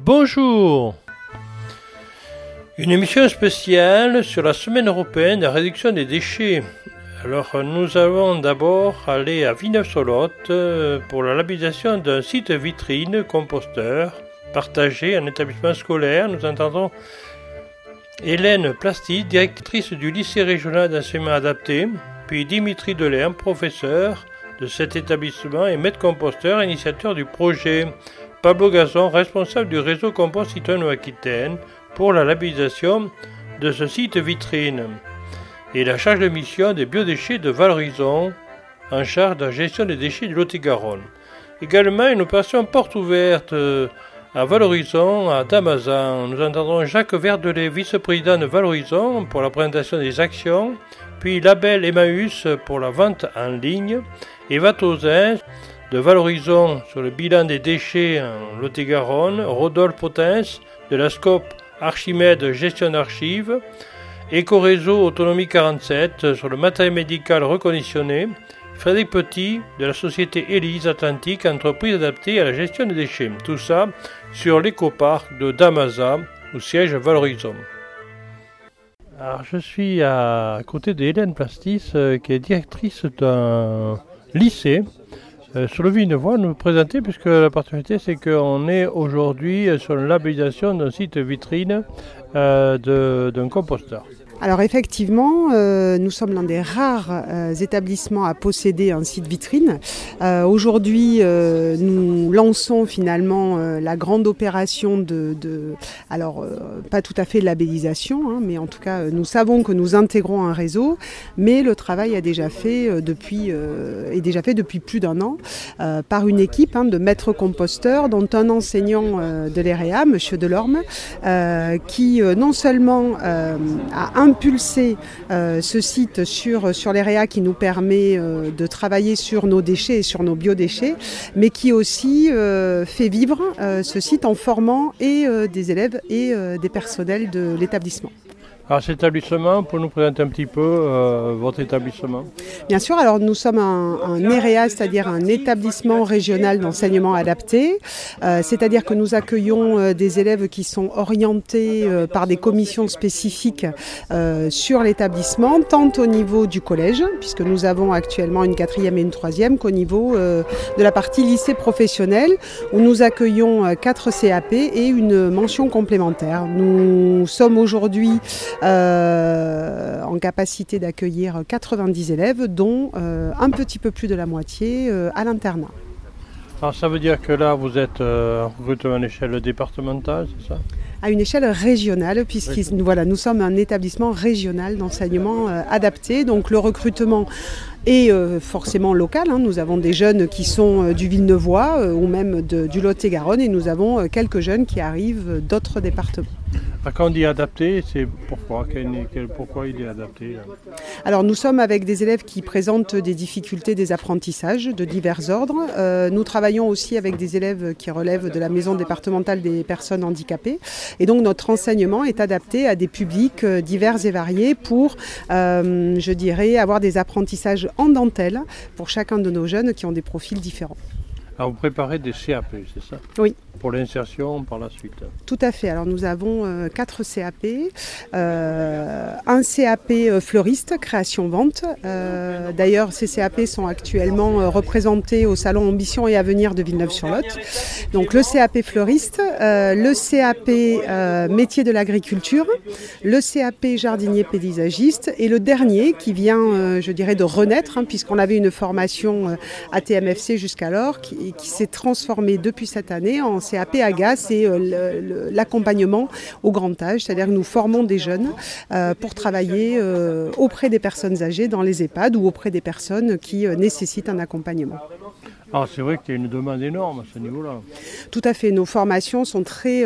Bonjour Une émission spéciale sur la semaine européenne de réduction des déchets. Alors nous allons d'abord aller à Villeneuve-sur-Lot euh, pour la labellisation d'un site vitrine composteur partagé en établissement scolaire. Nous entendons Hélène Plasty, directrice du lycée régional d'enseignement adapté, puis Dimitri Delerme, professeur de cet établissement et maître composteur, initiateur du projet. Pablo Gazon, responsable du réseau Compost Aquitaine, pour la labellisation de ce site vitrine. Et la charge de mission des biodéchets de Valorison, en charge de la gestion des déchets du Lot-et-Garonne. Également une opération porte ouverte euh, à Valorisons, à Damazan. Nous entendrons Jacques Verdelet, vice-président de Valorisons, pour la présentation des actions, puis Label Emmaüs pour la vente en ligne, et Vatozin de Valorisons sur le bilan des déchets en Lot-et-Garonne, Rodolphe Potens de la SCOP Archimède Gestion d'archives, Éco-Réseau Autonomie 47 sur le matériel médical reconditionné, Frédéric Petit de la société Élise Atlantique, entreprise adaptée à la gestion des déchets. Tout ça sur l'écoparc de Damaza, au siège Valorisons. Alors, je suis à côté d'Hélène Plastis, euh, qui est directrice d'un lycée euh, sur le nous présenter, puisque la particularité, c'est qu'on est aujourd'hui sur la labellisation d'un site vitrine euh, d'un composteur. Alors effectivement, euh, nous sommes l'un des rares euh, établissements à posséder un site vitrine. Euh, aujourd'hui, nous lançons finalement la grande opération de, alors pas tout à fait de labellisation, hein, mais en tout cas, nous savons que nous intégrons un réseau, mais le travail a déjà fait depuis est déjà fait depuis plus d'un an par une équipe hein, de maîtres composteurs, dont un enseignant de l'EREA, Monsieur Delorme, qui non seulement a impulser euh, ce site sur, sur l'EREA qui nous permet euh, de travailler sur nos déchets et sur nos biodéchets, mais qui aussi euh, fait vivre ce site en formant des élèves et des personnels de l'établissement. Alors cet établissement, pour nous présenter un petit peu euh, votre établissement Bien sûr, alors nous sommes un, un EREA, c'est-à-dire un établissement régional d'enseignement adapté, euh, c'est-à-dire que nous accueillons euh, des élèves qui sont orientés par des commissions spécifiques sur l'établissement, tant au niveau du collège, puisque nous avons actuellement une quatrième et une troisième, qu'au niveau de la partie lycée professionnel, où nous accueillons quatre CAP et une mention complémentaire. Nous sommes aujourd'hui euh, en capacité d'accueillir 90 élèves, dont euh, un petit peu plus de la moitié euh, à l'internat. Alors ça veut dire que là vous êtes en recrutement à l'échelle départementale, c'est ça? À une échelle régionale, puisque voilà, nous sommes un établissement régional d'enseignement adapté. Donc le recrutement est forcément local. Hein. Nous avons des jeunes qui sont du Villeneuvois ou même du Lot-et-Garonne et nous avons quelques jeunes qui arrivent d'autres départements. Quand on dit adapté, c'est pourquoi il est adapté Alors nous sommes avec des élèves qui présentent des difficultés des apprentissages de divers ordres. Euh, nous travaillons aussi avec des élèves qui relèvent de la maison départementale des personnes handicapées. Et donc notre enseignement est adapté à des publics euh, divers et variés pour, euh, je dirais, avoir des apprentissages en dentelle pour chacun de nos jeunes qui ont des profils différents. Alors vous préparez des CAP, c'est ça Oui. Pour l'insertion par la suite Tout à fait. Alors nous avons euh, quatre CAP. Euh, un CAP euh, fleuriste, création-vente. D'ailleurs, ces CAP sont actuellement représentés au Salon Ambition et Avenir de Villeneuve-sur-Lot. Donc le CAP fleuriste, le CAP métier de l'agriculture, le CAP jardinier paysagiste et le dernier qui vient, je dirais, de renaître, hein, puisqu'on avait une formation à TMFC jusqu'alors, qui, qui s'est transformé depuis cette année en CAP AGA, c'est euh, l'accompagnement au grand âge, c'est-à-dire que nous formons des jeunes euh, pour travailler euh, auprès des personnes âgées dans les EHPAD ou auprès des personnes qui nécessitent un accompagnement. Ah, c'est vrai qu'il y a une demande énorme à ce niveau-là. Tout à fait. Nos formations sont très,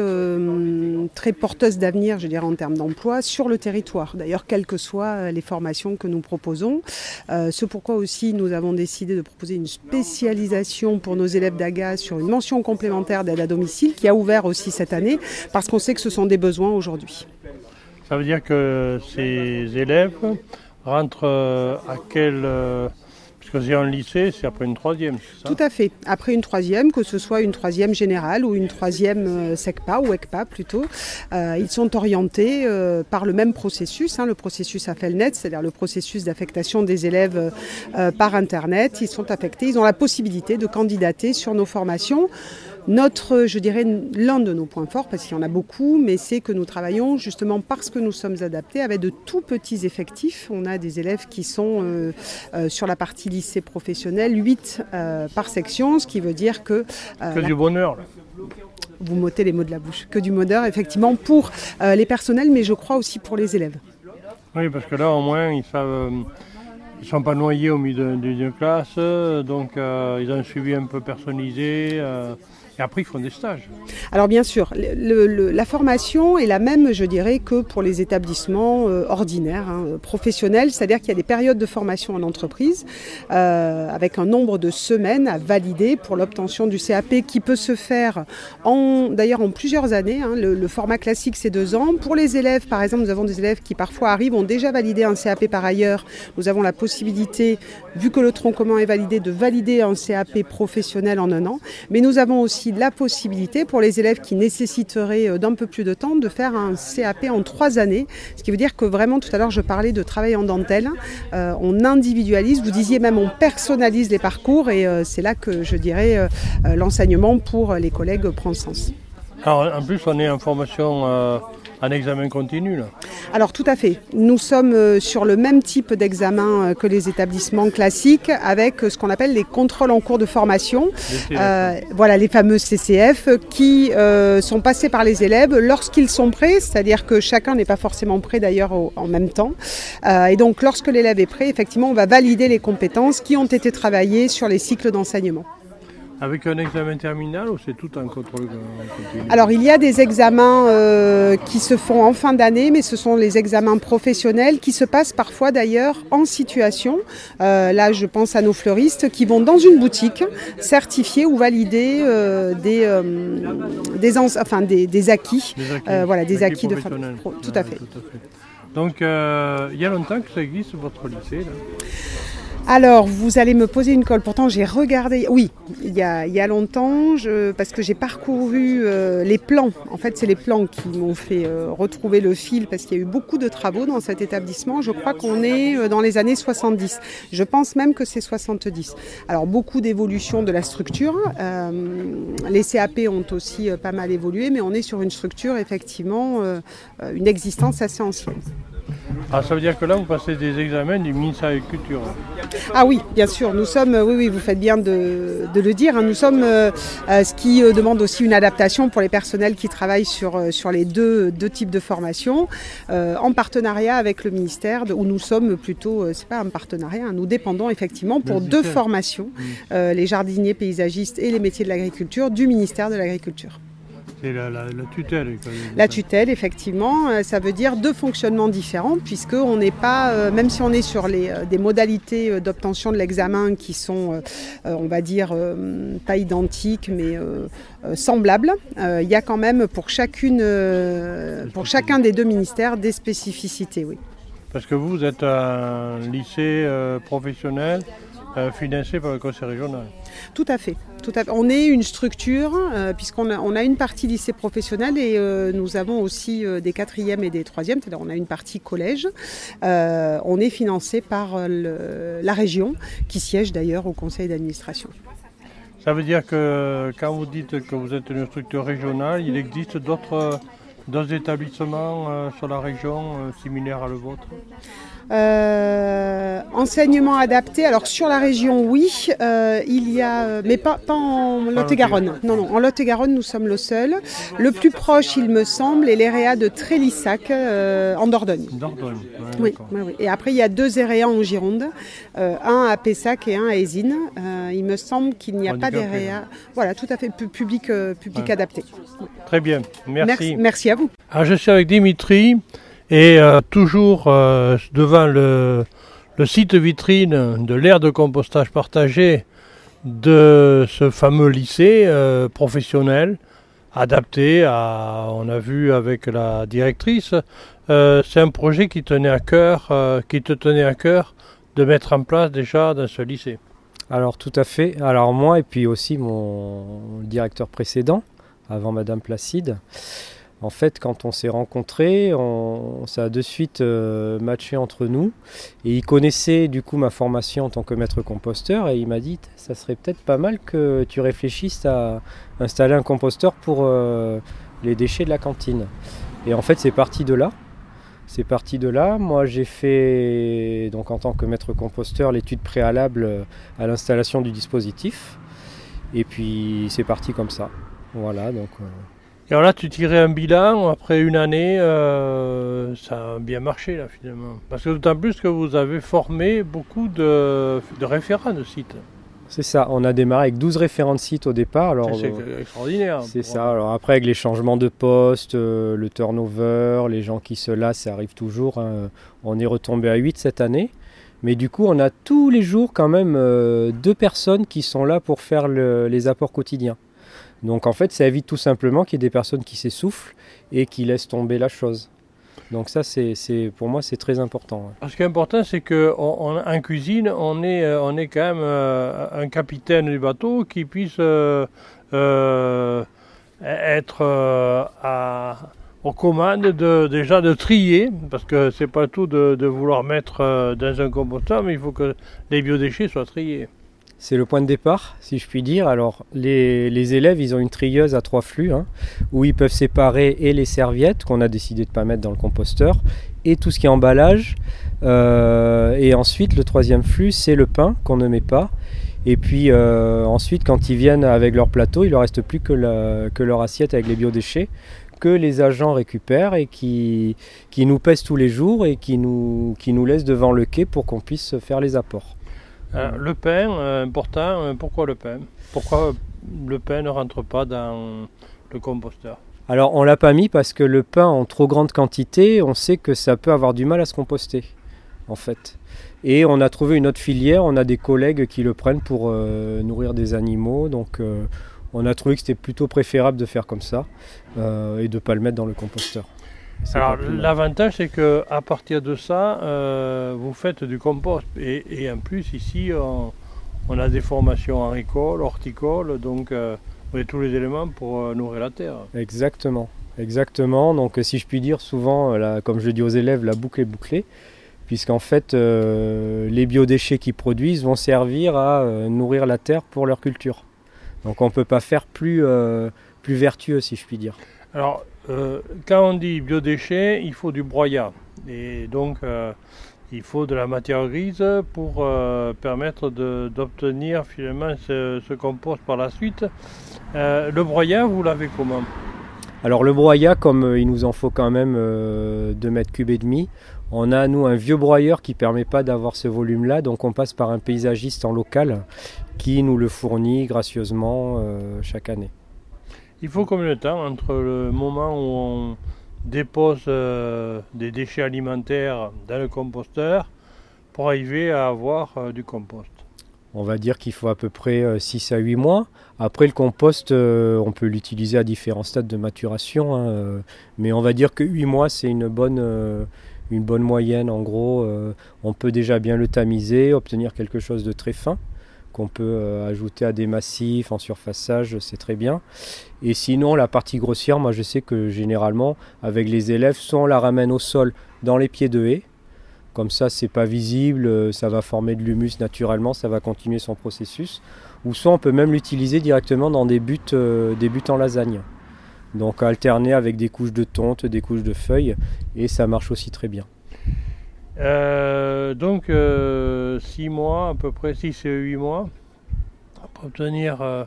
très porteuses d'avenir, je dirais, en termes d'emploi sur le territoire. D'ailleurs, quelles que soient les formations que nous proposons. Euh, ce pourquoi aussi nous avons décidé de proposer une spécialisation pour nos élèves d'AGA sur une mention complémentaire d'aide à domicile qui a ouvert aussi cette année parce qu'on sait que ce sont des besoins aujourd'hui. Ça veut dire que ces élèves rentre à quel parce que c'est un lycée, c'est après une troisième, ça Tout à fait. Après une troisième, que ce soit une troisième générale ou une troisième euh, SECPA ou ECPA plutôt, euh, ils sont orientés euh, par le même processus, hein, le processus AFELNET, c'est-à-dire le processus d'affectation des élèves par Internet. Ils sont affectés, ils ont la possibilité de candidater sur nos formations. Notre, je dirais, l'un de nos points forts, parce qu'il y en a beaucoup, mais c'est que nous travaillons justement parce que nous sommes adaptés avec de tout petits effectifs. On a des élèves qui sont euh, euh, sur la partie lycée professionnel, 8 euh, par section, ce qui veut dire que... que du bonheur, là vous m'ôtez les mots de la bouche, que du bonheur, effectivement, pour les personnels, mais je crois aussi pour les élèves. Oui, parce que là, au moins, ils savent. Ils ne sont pas noyés au milieu d'une classe, donc ils ont un suivi un peu personnalisé. Et après, ils font des stages. Alors bien sûr, la formation est la même, je dirais, que pour les établissements euh, ordinaires, hein, professionnels, c'est-à-dire qu'il y a des périodes de formation en entreprise euh, avec un nombre de semaines à valider pour l'obtention du CAP qui peut se faire d'ailleurs en plusieurs années. Hein. Le, format classique, c'est deux ans. Pour les élèves, par exemple, nous avons des élèves qui parfois arrivent, ont déjà validé un CAP par ailleurs. Nous avons la possibilité, vu que le tronc commun est validé, de valider un CAP professionnel en un an. Mais nous avons aussi la possibilité pour les élèves qui nécessiteraient euh, d'un peu plus de temps de faire un CAP en trois années. Ce qui veut dire que vraiment, tout à l'heure, je parlais de travail en dentelle. Euh, on individualise, vous disiez même on personnalise les parcours et euh, c'est là que je dirais l'enseignement pour les collègues prend sens. Alors en plus, on est en formation un examen continu là Alors tout à fait. Nous sommes euh, sur le même type d'examen euh, que les établissements classiques avec euh, ce qu'on appelle les contrôles en cours de formation. voilà les fameux CCF qui sont passés par les élèves lorsqu'ils sont prêts, c'est-à-dire que chacun n'est pas forcément prêt d'ailleurs en même temps. et donc lorsque l'élève est prêt, effectivement, on va valider les compétences qui ont été travaillées sur les cycles d'enseignement. Avec un examen terminal ou c'est tout un contrôle continu Alors il y a des examens euh, qui se font en fin d'année, mais ce sont les examens professionnels qui se passent parfois d'ailleurs en situation. Euh, là je pense à nos fleuristes qui vont dans une boutique certifier ou valider euh, des, des, enfin, des, acquis, voilà, des acquis, de tout, à fait. Donc il y a longtemps que ça existe votre lycée là? Alors, vous allez me poser une colle. Pourtant, j'ai regardé, oui, il y a, longtemps, parce que j'ai parcouru euh, les plans. En fait, c'est les plans qui m'ont fait euh, retrouver le fil, parce qu'il y a eu beaucoup de travaux dans cet établissement. Je crois qu'on est euh, dans les années 70. Je pense même que c'est 70. Alors, beaucoup d'évolution de la structure. les CAP ont aussi pas mal évolué, mais on est sur une structure, effectivement, une existence assez ancienne. Ah, ça veut dire que là, vous passez des examens du ministère de la Culture. Ah oui, bien sûr. Nous sommes, oui, oui, vous faites bien de, le dire. Hein. nous sommes, euh, euh, ce qui euh, demande aussi une adaptation pour les personnels qui travaillent sur, sur les deux, deux types de formation, en partenariat avec le ministère, où nous sommes plutôt, c'est pas un partenariat, hein. nous dépendons effectivement pour deux formations, les jardiniers paysagistes et les métiers de l'agriculture du ministère de l'Agriculture. C'est la, tutelle. La tutelle, effectivement, euh, ça veut dire deux fonctionnements différents, puisqu'on n'est pas, euh, même si on est sur les, euh, des modalités d'obtention de l'examen qui sont, on va dire, pas identiques, mais semblables, il y a quand même pour, chacune, pour chacun des deux ministères des spécificités. Oui. Parce que vous, vous êtes un lycée professionnel financé par le conseil régional. Tout à fait. Tout à On est une structure, euh, puisqu'on a, on a, une partie lycée professionnel et euh, nous avons aussi euh, des quatrièmes et des troisièmes, c'est-à-dire on a une partie collège. on est financé par la région, qui siège d'ailleurs au conseil d'administration. Ça veut dire que quand vous dites que vous êtes une structure régionale, il existe d'autres établissements sur la région similaires à le vôtre? Euh, enseignement adapté. Alors sur la région, oui, euh, il y a, euh, mais pas, en Lot-et-Garonne. Non, non, en Lot-et-Garonne, nous sommes le seul. Le plus proche, il me semble, est l'EREA de Trélissac, en Dordogne. Dordogne, oui, oui, Et après, il y a deux EREA en Gironde, un à Pessac et un à Ésine. il me semble qu'il n'y a pas d'EREA. Voilà, tout à fait public, public adapté. Très bien, merci. merci. Merci à vous. Alors, je suis avec Dimitri. Et euh, toujours euh, devant le, site vitrine de l'aire de compostage partagé de ce fameux lycée euh, professionnel adapté à, on a vu avec la directrice, c'est un projet qui tenait à cœur, qui te tenait à cœur de mettre en place déjà dans ce lycée. Alors tout à fait. Alors moi et puis aussi mon directeur précédent, avant Madame Placide. En fait, quand on s'est rencontrés, on, ça a de suite euh, matché entre nous. Et il connaissait du coup ma formation en tant que maître composteur et il m'a dit ça serait peut-être pas mal que tu réfléchisses à installer un composteur pour euh, les déchets de la cantine. Et en fait, c'est parti de là. C'est parti de là. Moi, j'ai fait, donc en tant que maître composteur, l'étude préalable euh, à l'installation du dispositif. Et puis, c'est parti comme ça. Voilà, donc. Et alors là, tu tirais un bilan après une année, euh, ça a bien marché là finalement. Parce que d'autant plus que vous avez formé beaucoup de, de référents de sites. C'est ça, on a démarré avec 12 référents de site au départ. C'est extraordinaire. C'est ça, alors après avec les changements de poste, euh, le turnover, les gens qui se lassent, ça arrive toujours. Hein. On est retombé à 8 cette année. Mais du coup, on a tous les jours quand même euh, deux personnes qui sont là pour faire les apports quotidiens. Donc en fait, ça évite tout simplement qu'il y ait des personnes qui s'essoufflent et qui laissent tomber la chose. Donc ça, c'est, pour moi, c'est très important. Ce qui est important, c'est qu'en cuisine, euh, on est quand même euh, un capitaine du bateau qui puisse euh, être à, aux commandes de, déjà de trier, parce que c'est pas tout de, de vouloir mettre dans un composteur, mais il faut que les biodéchets soient triés. C'est le point de départ, si je puis dire. Alors, les, élèves, ils ont une trieuse à trois flux, hein, où ils peuvent séparer et les serviettes, qu'on a décidé de ne pas mettre dans le composteur, et tout ce qui est emballage. Euh, et ensuite, le troisième flux, c'est le pain, qu'on ne met pas. Et puis euh, ensuite, quand ils viennent avec leur plateau, il ne leur reste plus que, leur assiette avec les biodéchets que les agents récupèrent et qui, nous pèsent tous les jours et qui nous laissent devant le quai pour qu'on puisse faire les apports. Euh, le pain, euh, important, euh, pourquoi le pain? Pourquoi le pain ne rentre pas dans le composteur? Alors on l'a pas mis parce que le pain en trop grande quantité, on sait que ça peut avoir du mal à se composter en fait. Et on a trouvé une autre filière, on a des collègues qui le prennent pour nourrir des animaux, donc on a trouvé que c'était plutôt préférable de faire comme ça et de ne pas le mettre dans le composteur. Alors l'avantage c'est que à partir de ça, euh, vous faites du compost et, en plus ici on, a des formations agricoles, horticoles, donc euh, vous avez tous les éléments pour euh, nourrir la terre. Exactement, exactement. Donc si je puis dire souvent, comme je dis aux élèves, la boucle est bouclée, puisqu'en fait les biodéchets qu'ils produisent vont servir à nourrir la terre pour leur culture. Donc on ne peut pas faire plus, plus vertueux si je puis dire. Alors euh, quand on dit biodéchets, il faut du broyat. Et donc, euh, il faut de la matière grise pour euh, permettre d'obtenir finalement ce, compost par la suite. le broyat, vous l'avez comment? Alors, le broyat, comme il nous en faut quand même 2 mètres cubes et demi, on a, nous, un vieux broyeur qui ne permet pas d'avoir ce volume-là, donc on passe par un paysagiste en local qui nous le fournit gracieusement chaque année. Il faut combien de temps entre le moment où on dépose euh, des déchets alimentaires dans le composteur pour arriver à avoir euh, du compost? On va dire qu'il faut à peu près 6 euh, à 8 mois. Après le compost, on peut l'utiliser à différents stades de maturation, hein, mais on va dire que 8 mois c'est une bonne, une bonne moyenne en gros. on peut déjà bien le tamiser, obtenir quelque chose de très fin qu'on peut euh, ajouter à des massifs en surfaçage, c'est très bien. Et sinon, la partie grossière, moi je sais que généralement, avec les élèves, soit on la ramène au sol dans les pieds de haie, comme ça c'est pas visible, euh, ça va former de l'humus naturellement, ça va continuer son processus, ou soit on peut même l'utiliser directement dans des buts, euh, des buts en lasagne. Donc alterner avec des couches de tonte, des couches de feuilles, et ça marche aussi très bien. Euh, donc 6 euh, mois, à peu près 6 et 8 mois, pour obtenir euh,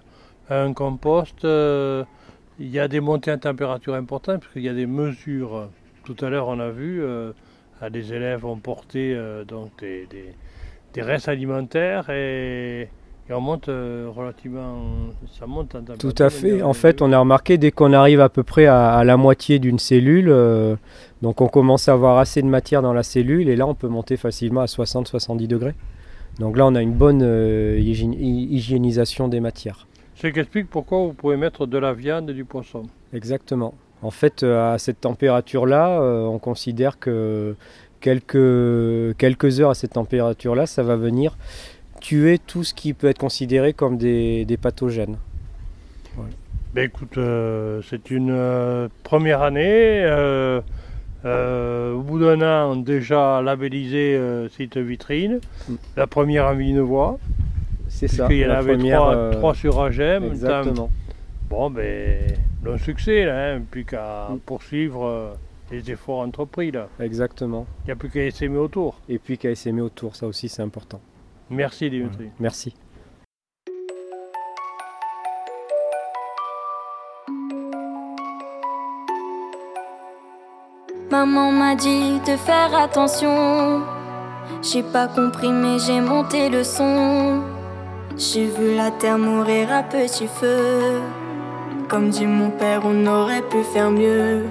un compost. il y a des montées en température importantes, parce qu'il y a des mesures. Tout à l'heure, on a vu, des élèves ont porté donc des, des, restes alimentaires et on monte relativement, ça monte en Tout à fait. En fait, on a remarqué dès qu'on arrive à peu près à, la moitié d'une cellule, donc on commence à avoir assez de matière dans la cellule et là on peut monter facilement à 60-70 degrés. Donc là on a une bonne euh, hygiénisation des matières. Ce qui explique pourquoi vous pouvez mettre de la viande et du poisson. Exactement. En fait, à cette température-là, on considère que quelques, quelques heures à cette température-là, ça va venir tuer tout ce qui peut être considéré comme des, pathogènes. Ben écoute, c'est une première année. Euh, au bout d'un an, déjà labellisé euh, site vitrine. Mm. La première en Vinevoix. C'est ça. Il y en avait euh, trois, sur Agem. Exactement. Bon, ben, le succès, là, hein, plus qu'à mm. poursuivre les efforts entrepris. Là. Exactement. Il n'y a plus qu'à essaimer autour. Et puis qu'à essaimer autour, ça aussi c'est important. Merci Dimitri. Merci. Maman m'a dit de faire attention. J'ai pas compris, mais j'ai monté le son. J'ai vu la terre mourir à petit feu. Comme dit mon père, on aurait pu faire mieux.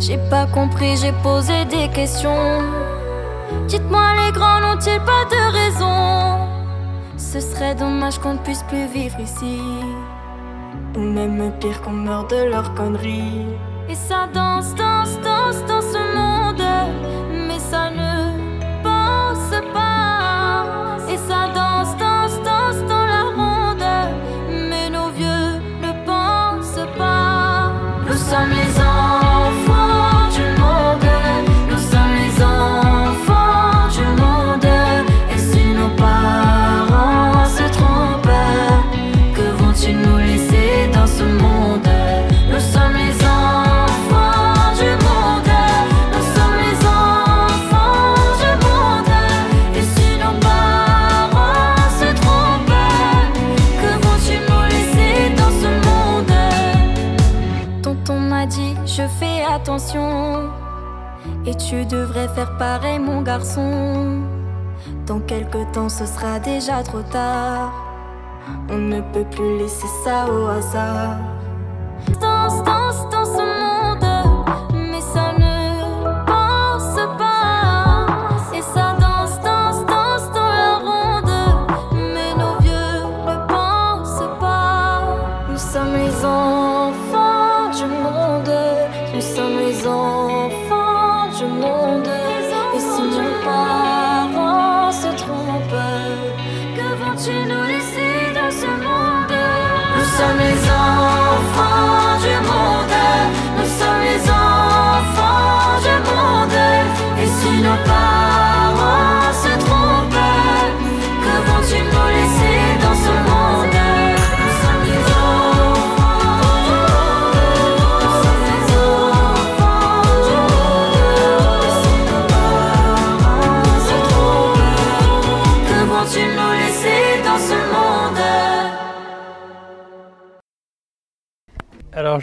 J'ai pas compris, j'ai posé des questions. Dites-moi, les grands n'ont-ils pas de raison? Ce serait dommage qu'on ne puisse plus vivre ici. Ou même pire qu'on meure de leurs conneries. Et ça danse, danse, danse dans ce monde, mais ça ne tu devrais faire pareil, mon garçon. Dans quelque temps, ce sera déjà trop tard. On ne peut plus laisser ça au hasard.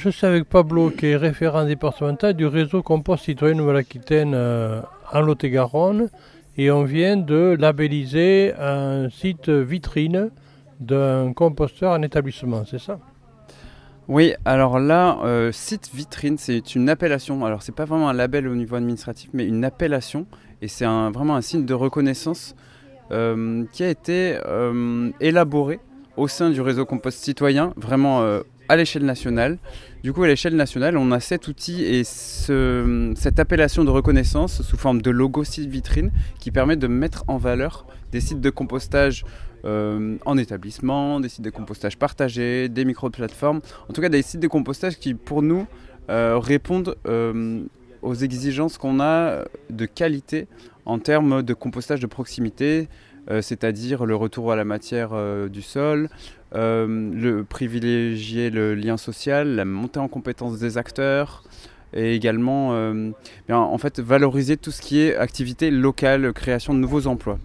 Suis avec Pablo, qui est référent départemental du réseau Compost Citoyen Nouvelle-Aquitaine euh, en Lot-et-Garonne. Et on vient de labelliser un site vitrine d'un composteur en établissement, c'est ça? Oui, alors là, euh, site vitrine, c'est une appellation. Alors, c'est pas vraiment un label au niveau administratif, mais une appellation. Et c'est vraiment un signe de reconnaissance euh, qui a été euh, élaboré au sein du réseau Compost Citoyen, vraiment à l'échelle nationale. Du coup, à l'échelle nationale, on a cet outil et ce- cette appellation de reconnaissance sous forme de logo site vitrine qui permet de mettre en valeur des sites de compostage euh, en établissement, des sites de compostage partagés, des micro-plateformes, en tout cas des sites de compostage qui, pour nous, euh, répondent euh, aux exigences qu'on a de qualité en termes de compostage de proximité, c'est-à-dire le retour à la matière euh, du sol, euh, le privilégier le lien social, la montée en compétence des acteurs et également euh, bien, en fait valoriser tout ce qui est activité locale, création de nouveaux emplois.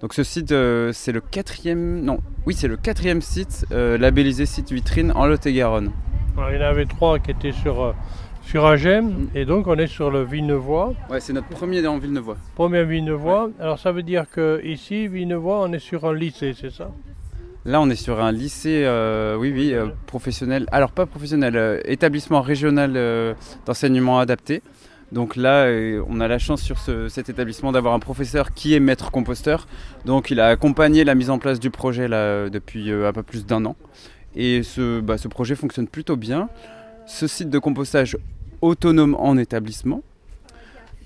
Donc ce site, euh, c'est le quatrième, non, oui c'est le quatrième site euh, labellisé site vitrine en Lot-et-Garonne. Il y en avait trois qui étaient sur, euh, sur Agem, et donc on est sur le Vinevoix, Ouais, c'est notre premier en Villeneuve. premier Vinevoix. Alors ça veut dire que ici, Vinevoix, on est sur un lycée, c'est ça? Là, on est sur un lycée, euh, oui, oui, euh, professionnel. Alors, pas professionnel, euh, établissement régional d'enseignement adapté. Donc là, on a la chance sur ce- cet établissement d'avoir un professeur qui est maître composteur. Donc, il a accompagné la mise en place du projet là, depuis un peu plus d'un an. Et ce, bah, ce projet fonctionne plutôt bien. ce site de compostage autonome en établissement,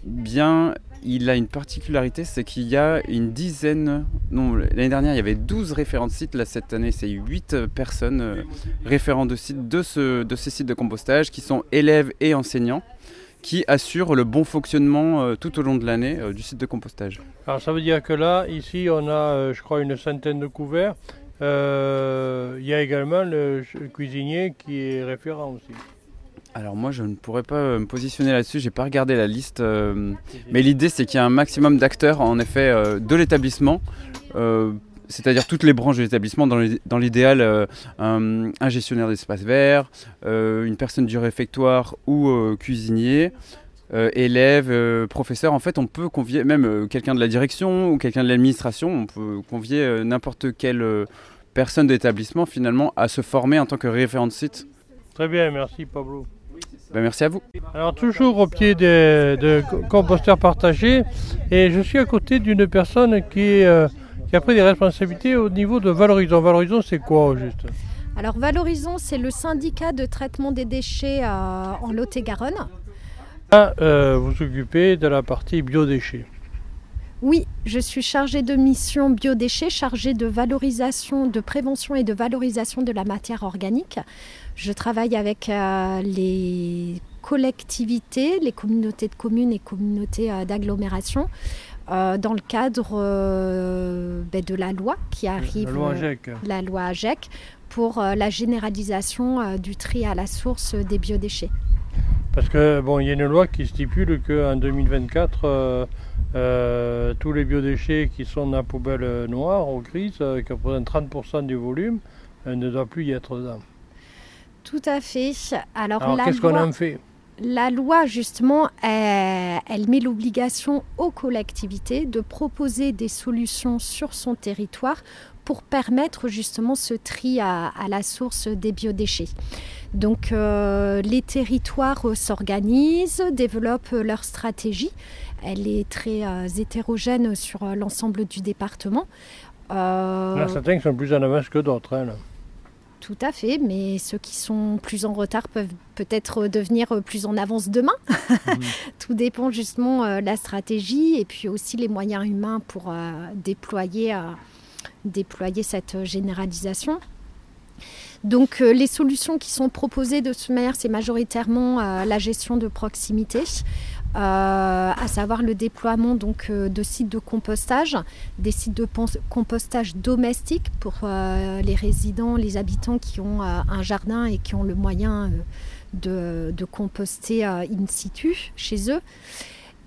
bien, il a une particularité, c'est qu'il y a une dizaine, non, l'année dernière il y avait 12 référents de sites, là cette année c'est 8 personnes euh, référents de sites de, ce, de ces sites de compostage qui sont élèves et enseignants qui assurent le bon fonctionnement euh, tout au long de l'année euh, du site de compostage. Alors ça veut dire que là, ici on a je crois une centaine de couverts. Il y a également le cuisinier qui est référent aussi. Alors moi je ne pourrais pas euh, me positionner là-dessus, j'ai pas regardé la liste, euh, mais l'idée c'est qu'il y a un maximum d'acteurs en effet euh, de l'établissement, c'est-à-dire toutes les branches de l'établissement, dans l'idéal un, gestionnaire d'espace vert, une personne du réfectoire ou cuisinier, élève, professeur, en fait on peut convier même quelqu'un de la direction ou quelqu'un de l'administration, on peut convier n'importe quelle personne d'établissement finalement à se former en tant que référent de site. Très bien, merci Pablo. Ben, merci à vous. Alors toujours au pied de, composteurs partagés et je suis à côté d'une personne qui, euh, qui, a pris des responsabilités au niveau de Valorisons. Valorisons c'est quoi au juste? Alors Valorisons c'est le syndicat de traitement des déchets euh, en Lot-et-Garonne. Là, euh, vous occupez de la partie biodéchets. Oui, je suis chargée de mission biodéchets, chargée de valorisation, de prévention et de valorisation de la matière organique. Je travaille avec euh, les collectivités, les communautés de communes et communautés euh, d'agglomération euh, dans le cadre ben, de la loi qui arrive, la loi AGEC, la loi AGEC pour la généralisation du tri à la source des biodéchets. Parce que bon, il y a une loi qui stipule qu'en 2024, tous les biodéchets qui sont dans la poubelle noire ou grise, qui représentent 30% du volume, ne doivent plus y être dedans. Tout à fait. Alors, qu'est-ce qu'on en fait? La loi, justement, elle, met l'obligation aux collectivités de proposer des solutions sur son territoire pour permettre justement ce tri à, la source des biodéchets. Donc euh, les territoires s'organisent, développent leur stratégie. Elle est très euh, hétérogène sur l'ensemble du département. Euh... certains sont plus en avance que d'autres. Hein, tout à fait, mais ceux qui sont plus en retard peuvent peut-être devenir plus en avance demain. Tout dépend justement euh, de la stratégie et puis aussi les moyens humains pour euh, déployer, euh, déployer cette généralisation. Donc les solutions qui sont proposées de ce manière, c'est majoritairement la gestion de proximité, à savoir le déploiement donc, euh, de sites de compostage, des sites de compostage domestiques pour euh, les résidents, les habitants qui ont un jardin et qui ont le moyen de, de, composter in situ chez eux.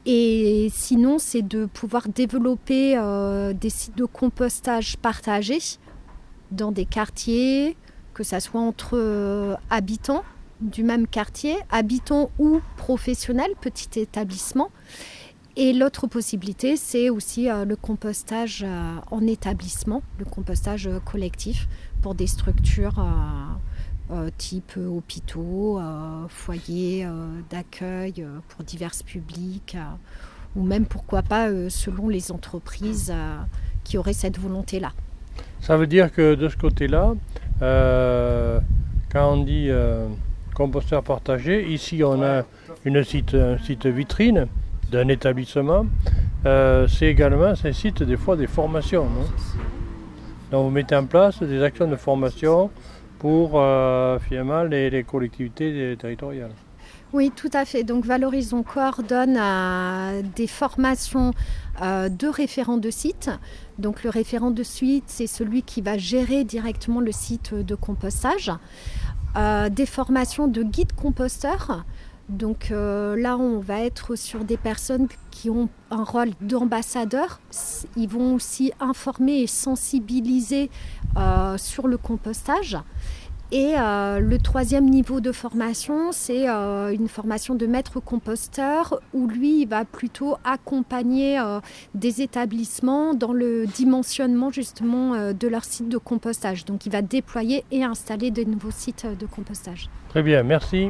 Et sinon, c'est de pouvoir développer des sites de compostage partagés dans des quartiers, que ce soit entre habitants du même quartier, habitants ou professionnels, petit établissement. Et l'autre possibilité, c'est aussi euh, le compostage euh, en établissement, le compostage euh, collectif pour des structures type hôpitaux, foyers d'accueil pour divers publics, ou même pourquoi pas selon les entreprises qui auraient cette volonté-là. Ça veut dire que de ce côté-là, quand on dit composteur partagé. Ici, on a une site, un site vitrine d'un établissement. Euh, c'est également un site des fois des formations. Donc vous mettez en place des actions de formation pour euh, finalement les, collectivités territoriales. Oui, tout à fait. Donc Valorisons coordonne euh, des formations de référents de site. Donc le référent de site, c'est celui qui va gérer directement le site de compostage. Des formations de guides composteurs. Donc euh, là, on va être sur des personnes qui ont un rôle d'ambassadeur. Ils vont aussi informer et sensibiliser euh, sur le compostage. Et euh, le troisième niveau de formation, c'est euh, une formation de maître composteur où lui, il va plutôt accompagner euh, des établissements dans le dimensionnement justement de leur site de compostage. Donc il va déployer et installer de nouveaux sites de compostage. Très bien, merci.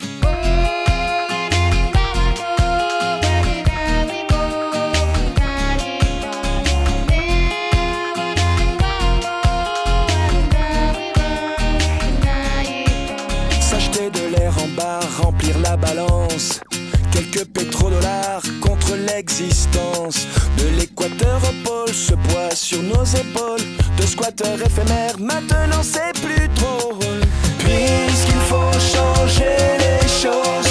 Quelques pétrodollars contre l'existence. De l'équateur au pôle, ce poids sur nos épaules. De squatteurs éphémères, maintenant c'est plus drôle. Puisqu'il faut changer les choses.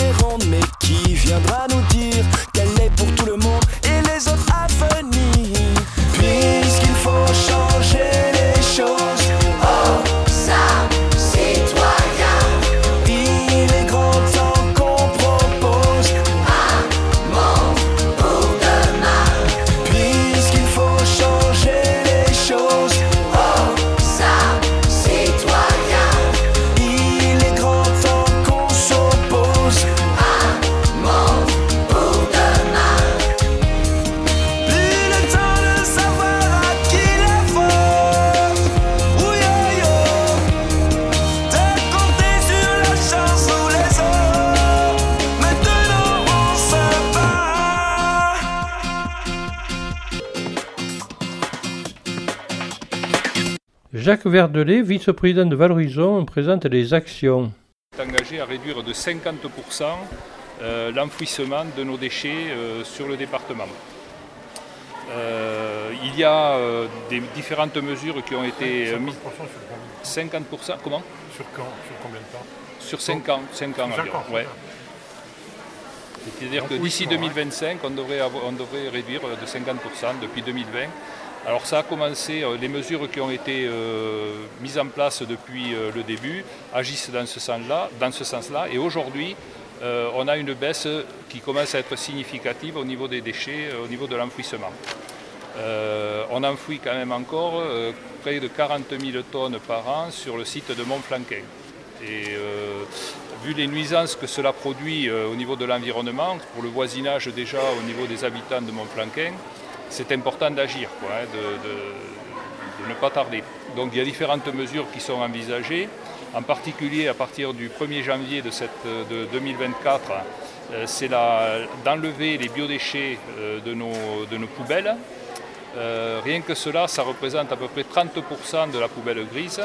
Verdelet, vice-président de Valorisons, présente les actions. est engagé à réduire de 50% euh, l'enfouissement de nos déchets euh, sur le département. Euh, il y a des différentes mesures qui ont été mises. 50% comment? Sur quand? Sur combien de temps? Sur 5 ans, 5 ans environ. C'est-à-dire que d'ici 2025, on devrait, on devrait réduire de 50% depuis 2020 alors ça a commencé, euh, les mesures qui ont été euh, mises en place depuis euh, le début agissent dans ce sens-là, dans ce sens-là et aujourd'hui on a une baisse qui commence à être significative au niveau des déchets, au niveau de l'enfouissement. on enfouit quand même encore près de 40 000 tonnes par an sur le site de Montflanquin. Et vu les nuisances que cela produit au niveau de l'environnement, pour le voisinage déjà au niveau des habitants de Montflanquin, c'est important d'agir, hein, de, ne pas tarder. Donc il y a différentes mesures qui sont envisagées, en particulier à partir du 1er janvier de, cette, de 2024, euh, c'est d'enlever les biodéchets euh, de, nos, de nos poubelles. Euh, rien que cela, ça représente à peu près 30% de la poubelle grise.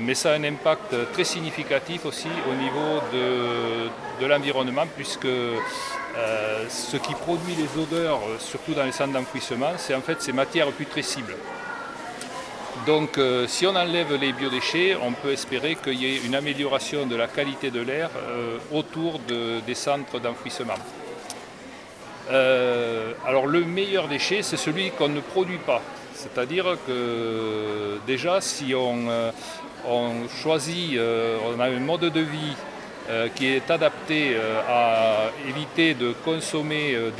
mais ça a un impact très significatif aussi au niveau de, de l'environnement puisque euh, ce qui produit les odeurs, euh, surtout dans les centres d'enfouissement, c'est en fait ces matières putrescibles. Donc euh, si on enlève les biodéchets, on peut espérer qu'il y ait une amélioration de la qualité de l'air autour des centres d'enfouissement. alors le meilleur déchet, c'est celui qu'on ne produit pas. C'est-à-dire que déjà, si on, on choisit, on a un mode de vie euh, qui est adapté euh, à éviter de consommer euh,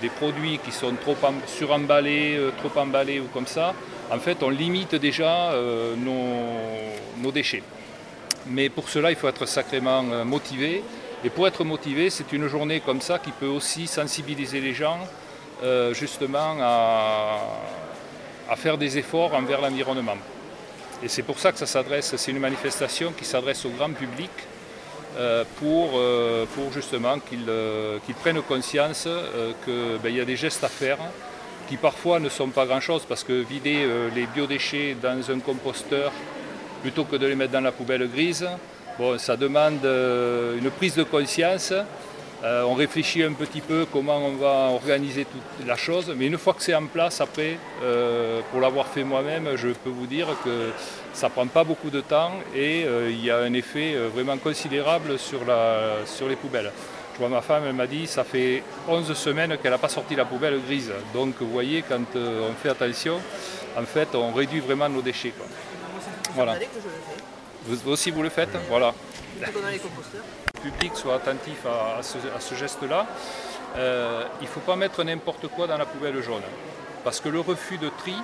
des, produits qui sont trop suremballés, trop emballés ou comme ça, en fait on limite déjà nos, déchets. Mais pour cela, il faut être sacrément motivé. Et pour être motivé, c'est une journée comme ça qui peut aussi sensibiliser les gens justement à faire des efforts envers l'environnement. Et c'est pour ça que ça s'adresse, c'est une manifestation qui s'adresse au grand public pour, euh, pour justement qu'ils euh, prennent conscience qu'il ben, y a des gestes à faire qui parfois ne sont pas grand-chose parce que vider les biodéchets dans un composteur plutôt que de les mettre dans la poubelle grise, ça demande une prise de conscience Euh, on réfléchit un petit peu comment on va organiser toute la chose, mais une fois que c'est en place, après, euh, pour l'avoir fait moi-même, je peux vous dire que ça ne prend pas beaucoup de temps et euh, il y a un effet vraiment considérable sur, sur les poubelles. Je vois ma femme, elle m'a dit, ça fait 11 semaines qu'elle n'a pas sorti la poubelle grise. Donc vous voyez, quand on fait attention, en fait, on réduit vraiment nos déchets. Voilà. Vous aussi vous le faites? Voilà. les composteurs public soit attentif à, ce, geste-là. Euh, il ne faut pas mettre n'importe quoi dans la poubelle jaune. Parce que le refus de tri,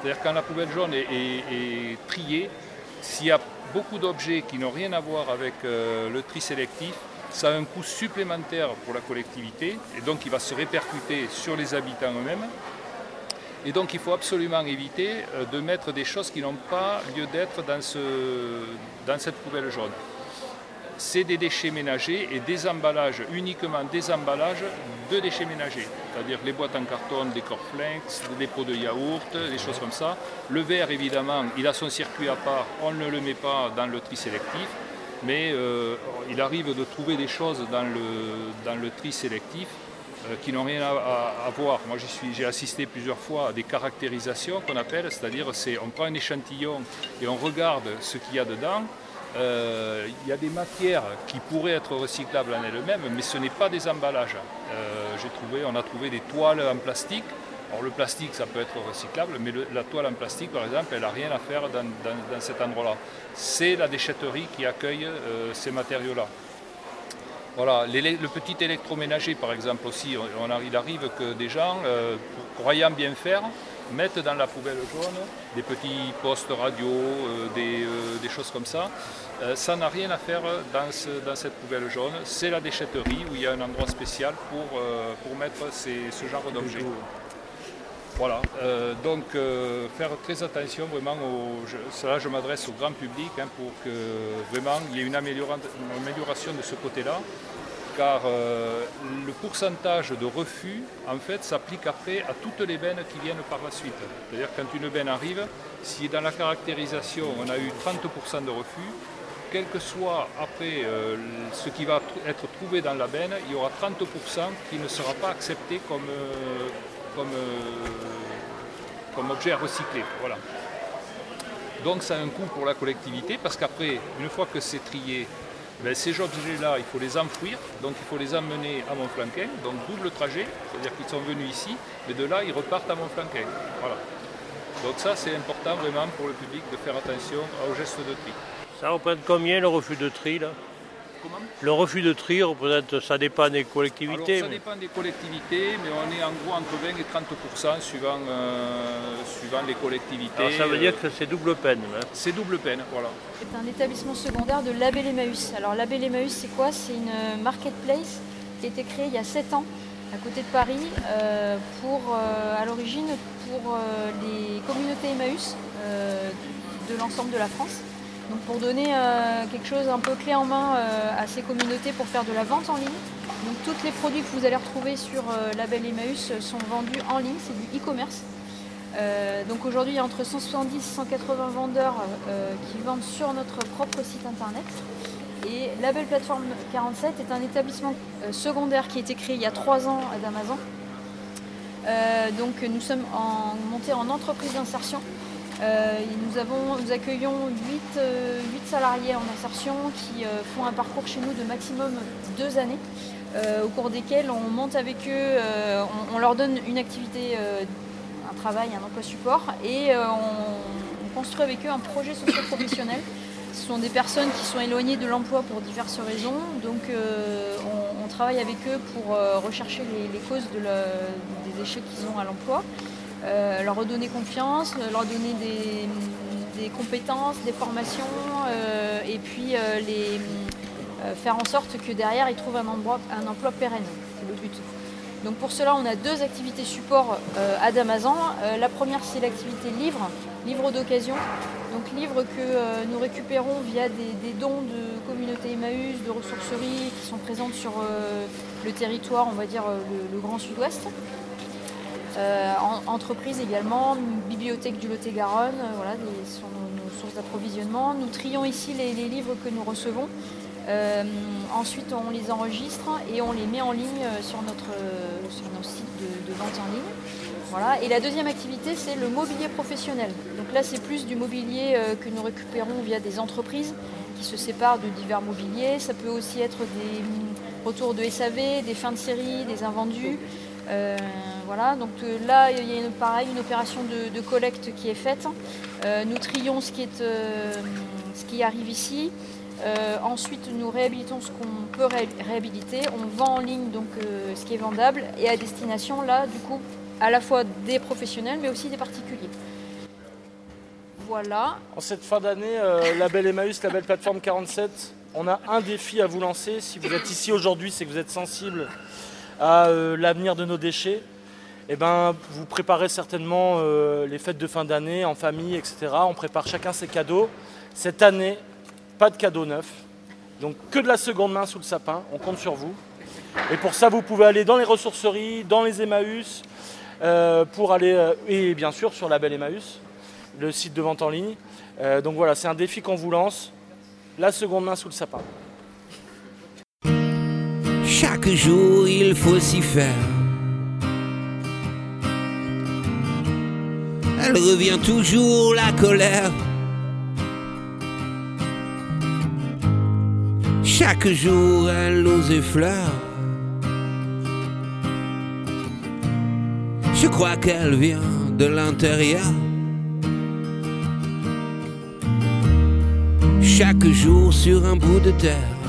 c'est-à-dire quand la poubelle jaune est, triée, s'il y a beaucoup d'objets qui n'ont rien à voir avec euh, le tri sélectif, ça a un coût supplémentaire pour la collectivité et donc il va se répercuter sur les habitants eux-mêmes. Et donc il faut absolument éviter euh, de mettre des choses qui n'ont pas lieu d'être dans, dans cette poubelle jaune c'est des déchets ménagers et des emballages, uniquement des emballages de déchets ménagers. C'est-à-dire les boîtes en carton, des cornflakes, des pots de yaourt, des choses comme ça. Le verre, évidemment, il a son circuit à part, on ne le met pas dans le tri sélectif, mais euh, il arrive de trouver des choses dans le, dans tri sélectif euh, qui n'ont rien à, voir. Moi, j'ai assisté plusieurs fois à des caractérisations qu'on appelle, c'est-à-dire on prend un échantillon et on regarde ce qu'il y a dedans. Euh, il y a des matières qui pourraient être recyclables en elles-mêmes, mais ce n'est pas des emballages. Euh, trouvé, on a trouvé des toiles en plastique. Alors le plastique, ça peut être recyclable, mais la toile en plastique, par exemple, elle n'a rien à faire dans, cet endroit-là. C'est la déchetterie qui accueille euh, ces matériaux-là. Voilà, le petit électroménager, par exemple, aussi, il arrive que des gens, croyant bien faire, mettent dans la poubelle jaune des petits postes radio, euh, euh, des, choses comme ça. Euh, ça n'a rien à faire dans, cette poubelle jaune. C'est la déchetterie où il y a un endroit spécial pour, pour mettre ce genre d'objets. Voilà, donc faire très attention vraiment, au, cela je m'adresse au grand public hein, pour que vraiment il y ait une amélioration de ce côté-là car euh, le pourcentage de refus, en fait, s'applique après à toutes les bennes qui viennent par la suite. C'est-à-dire quand une benne arrive, si dans la caractérisation on a eu 30% de refus, quel que soit après euh, ce qui va être trouvé dans la benne, il y aura 30% qui ne sera pas accepté comme, euh, comme, comme objet à recycler. Voilà. Donc ça a un coût pour la collectivité parce qu'après, une fois que c'est trié, ben, ces objets-là, il faut les enfouir, donc il faut les emmener à Montflanquin, donc double trajet, c'est-à-dire qu'ils sont venus ici, mais de là, ils repartent à Montflanquin. Voilà. Donc ça, c'est important vraiment pour le public de faire attention aux gestes de tri. Ça représente combien le refus de tri là? Le refus de tri représente, ça dépend des collectivités. ça dépend des collectivités, mais on est en gros entre 20 et 30 suivant, euh, suivant les collectivités. ça veut dire que c'est double peine. Hein. C'est double peine, voilà. C'est un établissement secondaire de Label Emmaüs. Alors Label Emmaüs, c'est quoi? C'est une marketplace qui a été créée il y a 7 ans à côté de Paris, euh, pour, euh, à l'origine pour les communautés Emmaüs de l'ensemble de la France. Donc pour donner euh, quelque chose un peu clé en main euh, à ces communautés pour faire de la vente en ligne. Donc tous les produits que vous allez retrouver sur euh, Label Emmaüs sont vendus en ligne, c'est du e-commerce. donc aujourd'hui il y a entre 170 et 180 vendeurs qui vendent sur notre propre site internet. Et Label Platform 47 est un établissement secondaire qui a été créé il y a trois ans d'Amazon. donc nous sommes montés en entreprise d'insertion nous, avons, nous accueillons 8, euh, salariés en insertion qui euh, font un parcours chez nous de maximum deux années, au cours desquels on monte avec eux, on, leur donne une activité, un travail, un emploi support, et on, construit avec eux un projet socio-professionnel. Ce sont des personnes qui sont éloignées de l'emploi pour diverses raisons, donc on, travaille avec eux pour rechercher les, causes des échecs qu'ils ont à l'emploi. Euh, leur redonner confiance, leur donner des, compétences, des formations euh, et puis euh, faire en sorte que derrière ils trouvent un, un emploi pérenne. C'est le but. Donc pour cela, on a deux activités support à Damazan. la première, c'est l'activité livre, livre d'occasion. Donc livres que nous récupérons via des, dons de communautés Emmaüs, de ressourceries qui sont présentes sur le territoire, on va dire le Grand Sud-Ouest. Euh, entreprise également, bibliothèque du Lot-et-Garonne, euh, voilà, sont nos, sources d'approvisionnement. Nous trions ici les, livres que nous recevons. ensuite, on les enregistre et on les met en ligne sur, notre, sur nos sites de, de vente en ligne. Voilà. Et la deuxième activité, c'est le mobilier professionnel. Donc là, c'est plus du mobilier que nous récupérons via des entreprises qui se séparent de divers mobiliers. Ça peut aussi être des mm, retours de SAV, des fins de série, des invendus. Euh, voilà, donc euh, là, il y a une, pareil une opération de, collecte qui est faite. Euh, nous trions ce qui, arrive ici. ensuite, nous réhabilitons ce qu'on peut réhabiliter. On vend en ligne donc ce qui est vendable et à destination, là, du coup, à la fois des professionnels mais aussi des particuliers. Voilà. En cette fin d'année, euh, Label Emmaüs, Label Plateforme 47, on a un défi à vous lancer. Si vous êtes ici aujourd'hui, c'est que vous êtes sensible à euh, l'avenir de nos déchets. Eh ben, vous préparez certainement euh, les fêtes de fin d'année en famille, etc. On prépare chacun ses cadeaux. Cette année, pas de cadeaux neufs. Donc que de la seconde main sous le sapin. On compte sur vous. Et pour ça, vous pouvez aller dans les ressourceries, dans les Emmaüs, pour aller, et bien sûr sur Label Emmaüs le site de vente en ligne. Euh, donc voilà, c'est un défi qu'on vous lance. La seconde main sous le sapin. Chaque jour, il faut s'y faire. Elle revient toujours, la colère. Chaque jour, elle nous effleure. Je crois qu'elle vient de l'intérieur. chaque jour sur un bout de terre.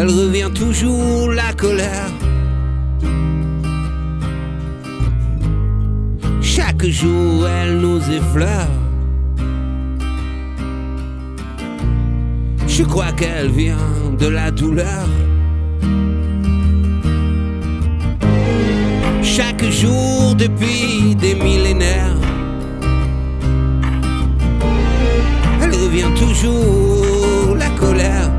Elle revient toujours la colère. Chaque jour elle nous effleure. Je crois qu'elle vient de la douleur. Chaque jour depuis des millénaires. revient toujours la colère.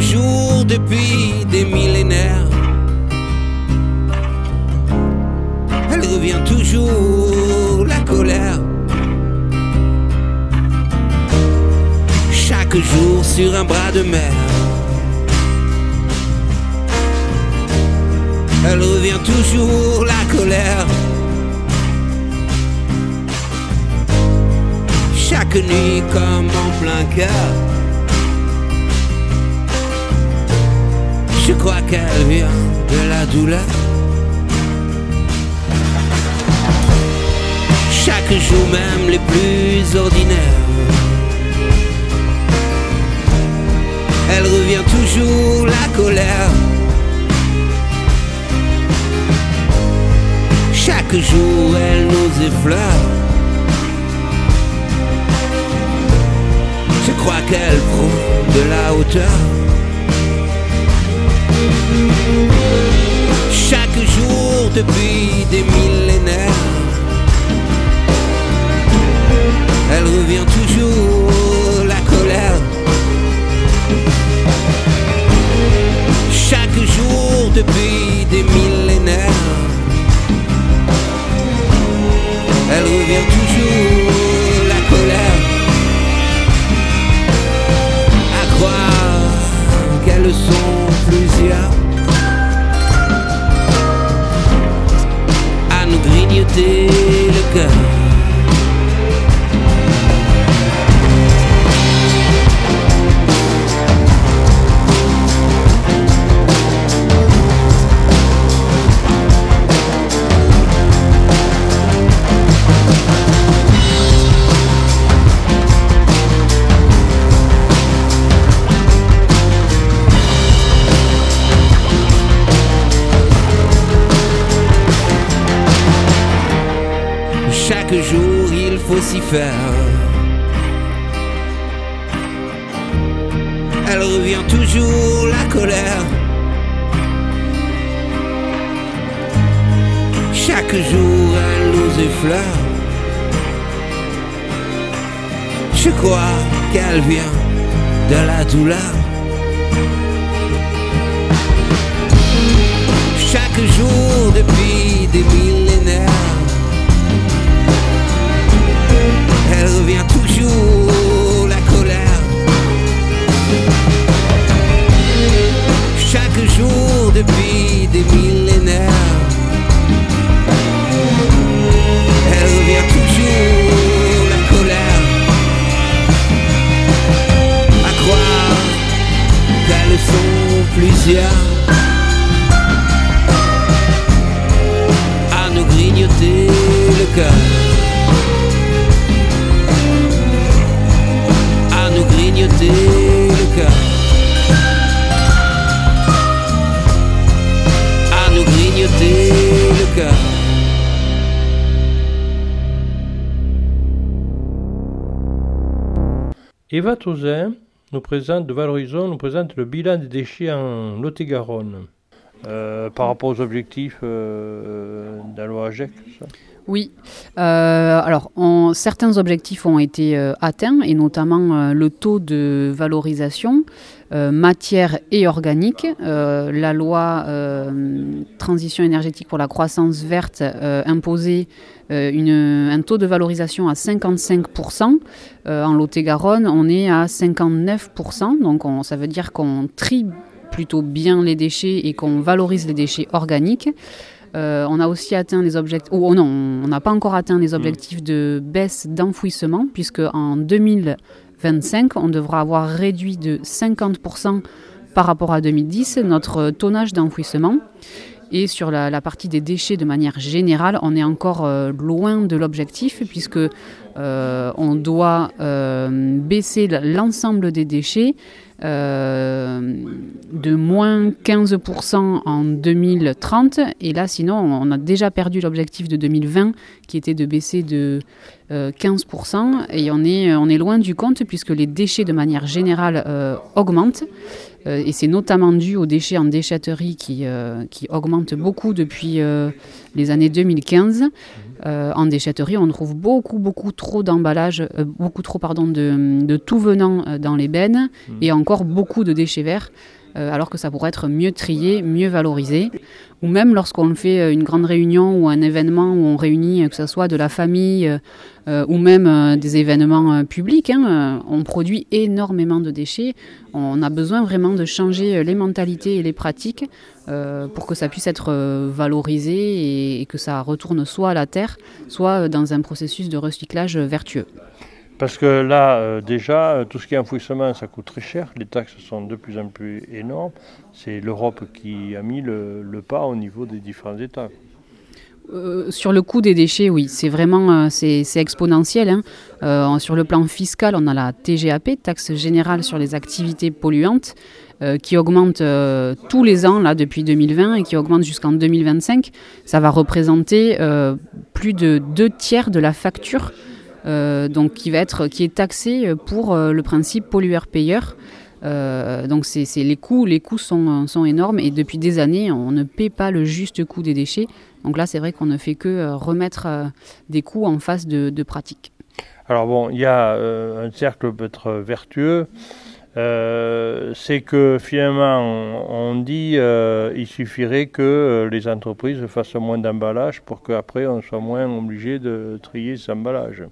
Jour depuis des millénaires. Elle revient toujours la colère. Chaque jour sur un bras de mer. Elle revient toujours la colère. chaque nuit comme en plein cœur. Je crois qu'elle vient de la douleur? Chaque jour même les plus ordinaires. Elle revient toujours la colère. Chaque jour elle nous effleure. Je crois qu'elle prend de la hauteur. Chaque jour depuis des millénaires, elle revient toujours la colère. Chaque jour depuis des millénaires, elle revient toujours la colère. qu'elles sont plusieurs à nous grignoter le Elle revient toujours la colère. Chaque jour elle nous effleure. Je crois qu'elle vient de la douleur. Chaque jour depuis des millénaires Elle revient toujours la colère. Chaque jour depuis des millénaires, elle revient toujours la colère. À croire qu'elles sont plusieurs à nous grignoter. le. À nous grignoter le. Eva Tauzin nous présente, de Valorizon nous présente le bilan des déchets en Lot-et-Garonne. Euh, par rapport aux objectifs euh, de la loi AGEC oui, Euh, alors certains objectifs ont été euh, atteints et notamment euh, le taux de valorisation matière et organique. La loi transition énergétique pour la croissance verte imposait un taux de valorisation à 55%. Euh, en Lot-et-Garonne, on est à 59%, donc on- ça veut dire qu'on trie plutôt bien les déchets et qu'on valorise les déchets organiques. Euh, on a aussi atteint les objectifs, ou oh non, on n'a pas encore atteint les objectifs de baisse d'enfouissement, puisque en 2025, on devra avoir réduit de 50% par rapport à 2010 notre tonnage d'enfouissement. Et sur la, la partie des déchets de manière générale, on est encore euh, loin de l'objectif, puisque euh, on doit euh, baisser l'ensemble des déchets de moins 15% en 2030. Et là, sinon, on a déjà perdu l'objectif de 2020 qui était de baisser de euh, 15%. Et on est, on est loin du compte puisque les déchets de manière générale euh, augmentent. Euh, et c'est notamment dû aux déchets en déchetterie qui, euh, qui augmentent beaucoup depuis euh, les années 2015. Euh, en déchetterie, on trouve beaucoup, beaucoup trop d'emballages, euh, beaucoup trop pardon, de, de tout venant euh, dans les bennes et encore beaucoup de déchets verts, alors que ça pourrait être mieux trié, mieux valorisé. Ou même lorsqu'on fait une grande réunion ou un événement où on réunit, que ce soit de la famille ou même des événements publics, hein, on produit énormément de déchets. On a besoin vraiment de changer les mentalités et les pratiques euh, pour que ça puisse être euh, valorisé et, et que ça retourne soit à la terre, soit euh, dans un processus de recyclage vertueux. Parce que là, euh, déjà, tout ce qui est enfouissement, ça coûte très cher. Les taxes sont de plus en plus énormes. C'est l'Europe qui a mis le, le pas au niveau des différents États. Euh, sur le coût des déchets, oui, c'est vraiment euh, c'est exponentiel. hein. Euh, sur le plan fiscal, on a la TGAP, taxe générale sur les activités polluantes, qui augmente euh, tous les ans là depuis 2020 et qui augmente jusqu'en 2025. Ça va représenter euh, plus de deux tiers de la facture, euh, donc qui va être qui est taxée pour euh, le principe pollueur-payeur. Euh, donc c'est les coûts, les coûts sont, sont énormes et depuis des années on ne paie pas le juste coût des déchets. Donc là c'est vrai qu'on ne fait que euh, remettre euh, des coûts en face de, de pratiques. Alors bon, il y a euh, un cercle peut-être vertueux. Euh, c'est que finalement, on, on dit euh, il suffirait que euh, les entreprises fassent moins d'emballages pour qu'après on soit moins obligé de trier ces emballages.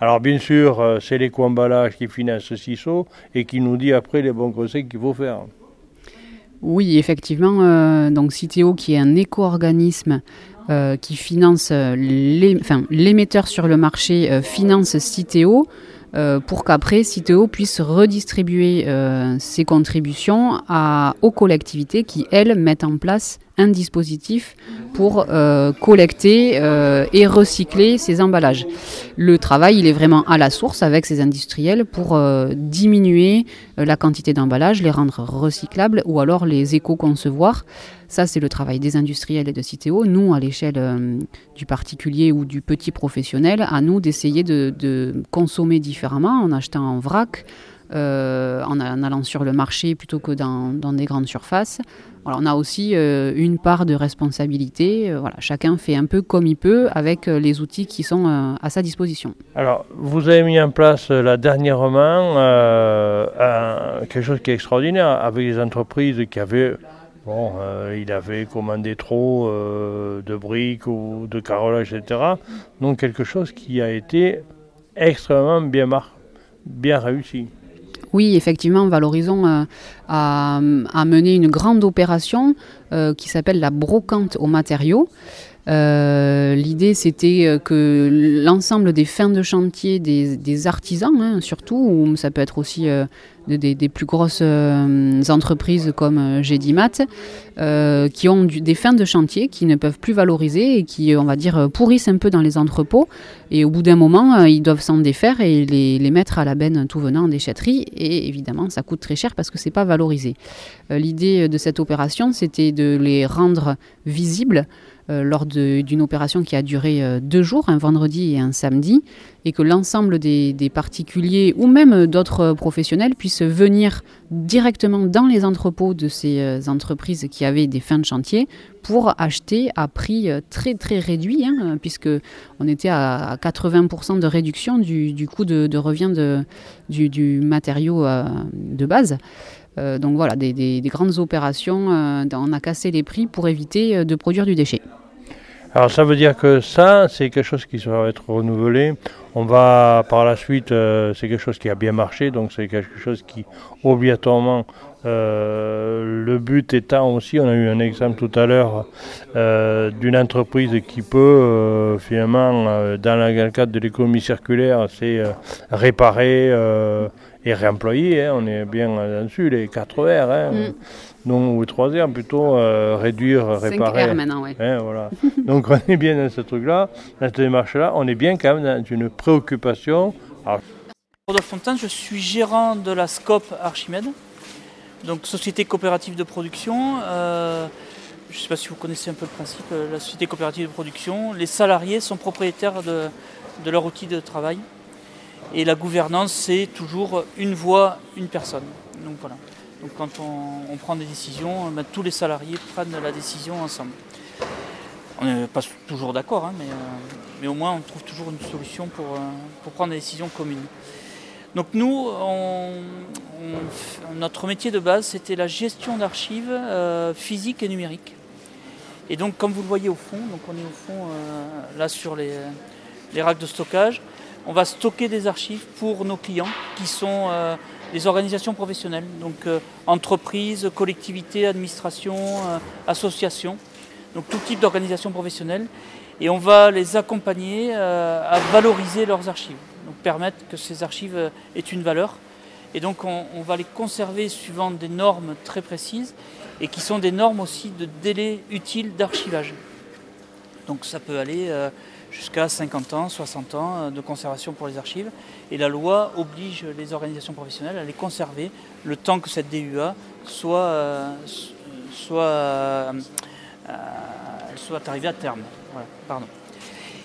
Alors bien sûr, euh, c'est l'éco-emballage qui finance CISO et qui nous dit après les bons conseils qu'il faut faire. Oui, effectivement, euh, donc Citeo qui est un éco-organisme qui finance les- enfin, l'émetteur sur le marché finance Citeo euh, pour qu'après Citeo puisse redistribuer euh, ses contributions aux collectivités qui, elles, mettent en place un dispositif pour euh, collecter et recycler ces emballages. Le travail, il est vraiment à la source avec ces industriels pour diminuer la quantité d'emballages, les rendre recyclables ou alors les éco-concevoir. Ça, c'est le travail des industriels et de Citeo. Nous, à l'échelle euh, du particulier ou du petit professionnel, à nous d'essayer de, consommer différemment en achetant en vrac, euh, en, allant sur le marché plutôt que dans, des grandes surfaces. Voilà, on a aussi euh, une part de responsabilité. Voilà, chacun fait un peu comme il peut avec les outils qui sont à sa disposition. Alors, vous avez mis en place là dernièrement un- quelque chose qui est extraordinaire avec les entreprises qui avaient, euh, il avait commandé trop euh, de briques ou de carrelage, etc. Donc quelque chose qui a été extrêmement bien bien réussi. Oui, effectivement, Valorisons euh, a, a mené une grande opération euh, qui s'appelle la brocante aux matériaux. Euh, L'idée, c'était euh, que l'ensemble des fins de chantier des, artisans, hein, surtout, ou ça peut être aussi de- des, plus grosses entreprises comme Gédimat, qui ont des fins de chantier qui ne peuvent plus valoriser et qui, on va dire, pourrissent un peu dans les entrepôts. Et au bout d'un moment, ils doivent s'en défaire et les, les mettre à la benne tout venant en déchetterie. Et évidemment, ça coûte très cher parce que c'est pas valorisé. Euh, L'idée de cette opération, c'était de les rendre visibles euh, lors d'une opération qui a duré euh, deux jours, un vendredi et un samedi, et que l'ensemble des, particuliers ou même d'autres professionnels puissent venir directement dans les entrepôts de ces euh, entreprises qui avaient des fins de chantier pour acheter à prix très très réduit, hein, puisque on était à 80% de réduction du, coût de, revient du, matériau de base. Donc voilà, des, des grandes opérations, on a cassé les prix pour éviter de produire du déchet. Alors ça veut dire que ça, c'est quelque chose qui va être renouvelé. On va par la suite, euh, c'est quelque chose qui a bien marché, donc c'est quelque chose qui obligatoirement, euh, le but étant aussi, on a eu un exemple tout à l'heure euh, d'une entreprise qui peut finalement, dans le cadre de l'économie circulaire, c'est réparer et réemployer. Hein. on est bien là-dessus, les 4 R. Hein. Mm. Non, ou 3 R plutôt, euh, réduire, réparer. 5 R maintenant, oui. Hein, voilà. Donc on est bien dans ce truc-là, dans cette démarche-là, on est bien quand même dans une préoccupation. Alors... Rodolphe Fontaine, je suis gérant de la SCOP Archimède, donc société coopérative de production. Euh, je ne sais pas si vous connaissez un peu le principe, euh, la société coopérative de production. Les salariés sont propriétaires de, de leur outil de travail. Et la gouvernance, c'est toujours une voix, une personne. Donc voilà. Donc quand on, prend des décisions, ben, tous les salariés prennent la décision ensemble. On n'est pas toujours d'accord, hein, euh, mais, au moins on trouve toujours une solution pour, euh, prendre des décisions communes. Donc nous, notre métier de base, c'était la gestion d'archives euh, physiques et numériques. Et donc comme vous le voyez au fond, donc on est au fond là sur les, les racks de stockage, on va stocker des archives pour nos clients qui sont des organisations professionnelles, donc euh, entreprises, collectivités, administrations, euh, associations, donc tout type d'organisations professionnelles. Et on va les accompagner euh, à valoriser leurs archives, donc permettre que ces archives aient une valeur. Et donc on, on, va les conserver suivant des normes très précises et qui sont des normes aussi de délai utile d'archivage. Donc ça peut aller jusqu'à 50 ans, 60 ans euh, de conservation pour les archives. Et la loi oblige les organisations professionnelles à les conserver le temps que cette DUA soit, euh, euh, soit arrivée à terme. pardon.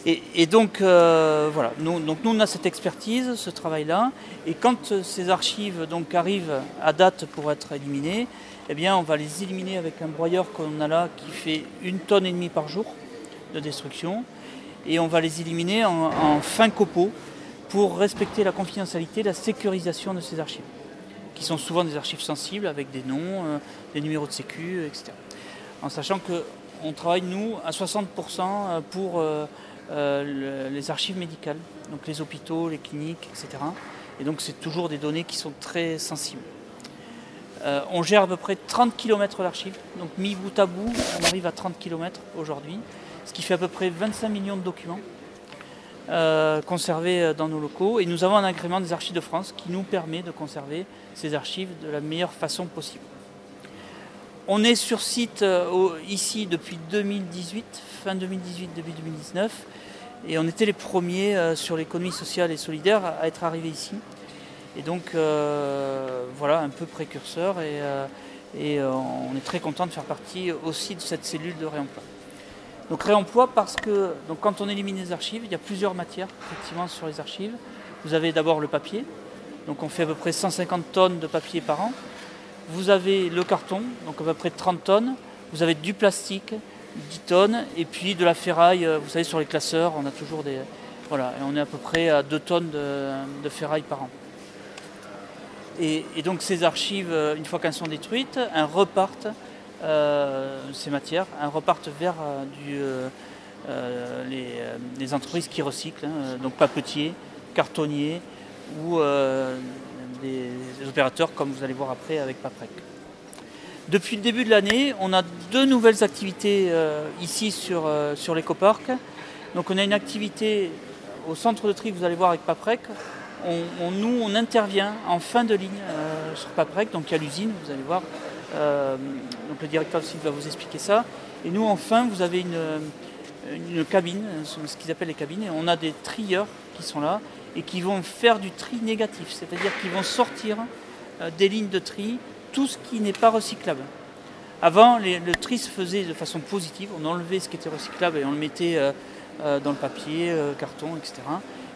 Et, donc, voilà, nous, donc nous, on a cette expertise, ce travail-là, et quand ces archives donc, arrivent à date pour être éliminées, eh bien, on va les éliminer avec un broyeur qu'on a là qui fait une tonne et demie par jour de destruction et on va les éliminer en, fin copeaux pour respecter la confidentialité, la sécurisation de ces archives, qui sont souvent des archives sensibles avec des noms, euh, des numéros de sécu, etc. En sachant qu'on travaille, nous, à 60% euh, pour euh, les archives médicales, donc les hôpitaux, les cliniques, etc. Et donc c'est toujours des données qui sont très sensibles. on gère à peu près 30 km d'archives, donc mis bout à bout, on arrive à 30 km aujourd'hui ce qui fait à peu près 25 millions de documents euh, conservés euh, dans nos locaux. Et nous avons un agrément des archives de France qui nous permet de conserver ces archives de la meilleure façon possible. On est sur site euh, ici depuis 2018, fin 2018, début 2019, et on était les premiers sur l'économie sociale et solidaire à être arrivés ici. Et donc voilà, un peu précurseur, et, et on est très content de faire partie aussi de cette cellule de réemploi. Donc réemploi parce que donc quand on élimine les archives, il y a plusieurs matières effectivement sur les archives. Vous avez d'abord le papier, donc on fait à peu près 150 tonnes de papier par an. Vous avez le carton, donc à peu près 30 tonnes. Vous avez du plastique, 10 tonnes, et puis de la ferraille. Euh, vous savez sur les classeurs, on a toujours des voilà, et on est à peu près à 2 tonnes de, ferraille par an. Et, et, donc ces archives, euh, une fois qu'elles sont détruites, elles repartent ces matières repartent vers euh, euh, les, entreprises qui recyclent, hein, donc papetiers, cartonniers ou des, opérateurs comme vous allez voir après avec Paprec. Depuis le début de l'année, on a deux nouvelles activités ici sur, sur l'écoparc. Donc on a une activité au centre de tri vous allez voir avec Paprec. On, nous, on intervient en fin de ligne sur Paprec, donc il y a l'usine, vous allez voir, euh, donc le directeur du site va vous expliquer ça. Et nous, enfin, vous avez une, cabine, ce qu'ils appellent les cabines, et on a des trieurs qui sont là et qui vont faire du tri négatif, c'est-à-dire qu'ils vont sortir euh, des lignes de tri tout ce qui n'est pas recyclable. Avant, le tri se faisait de façon positive. On enlevait ce qui était recyclable et on le mettait dans le papier, carton, etc.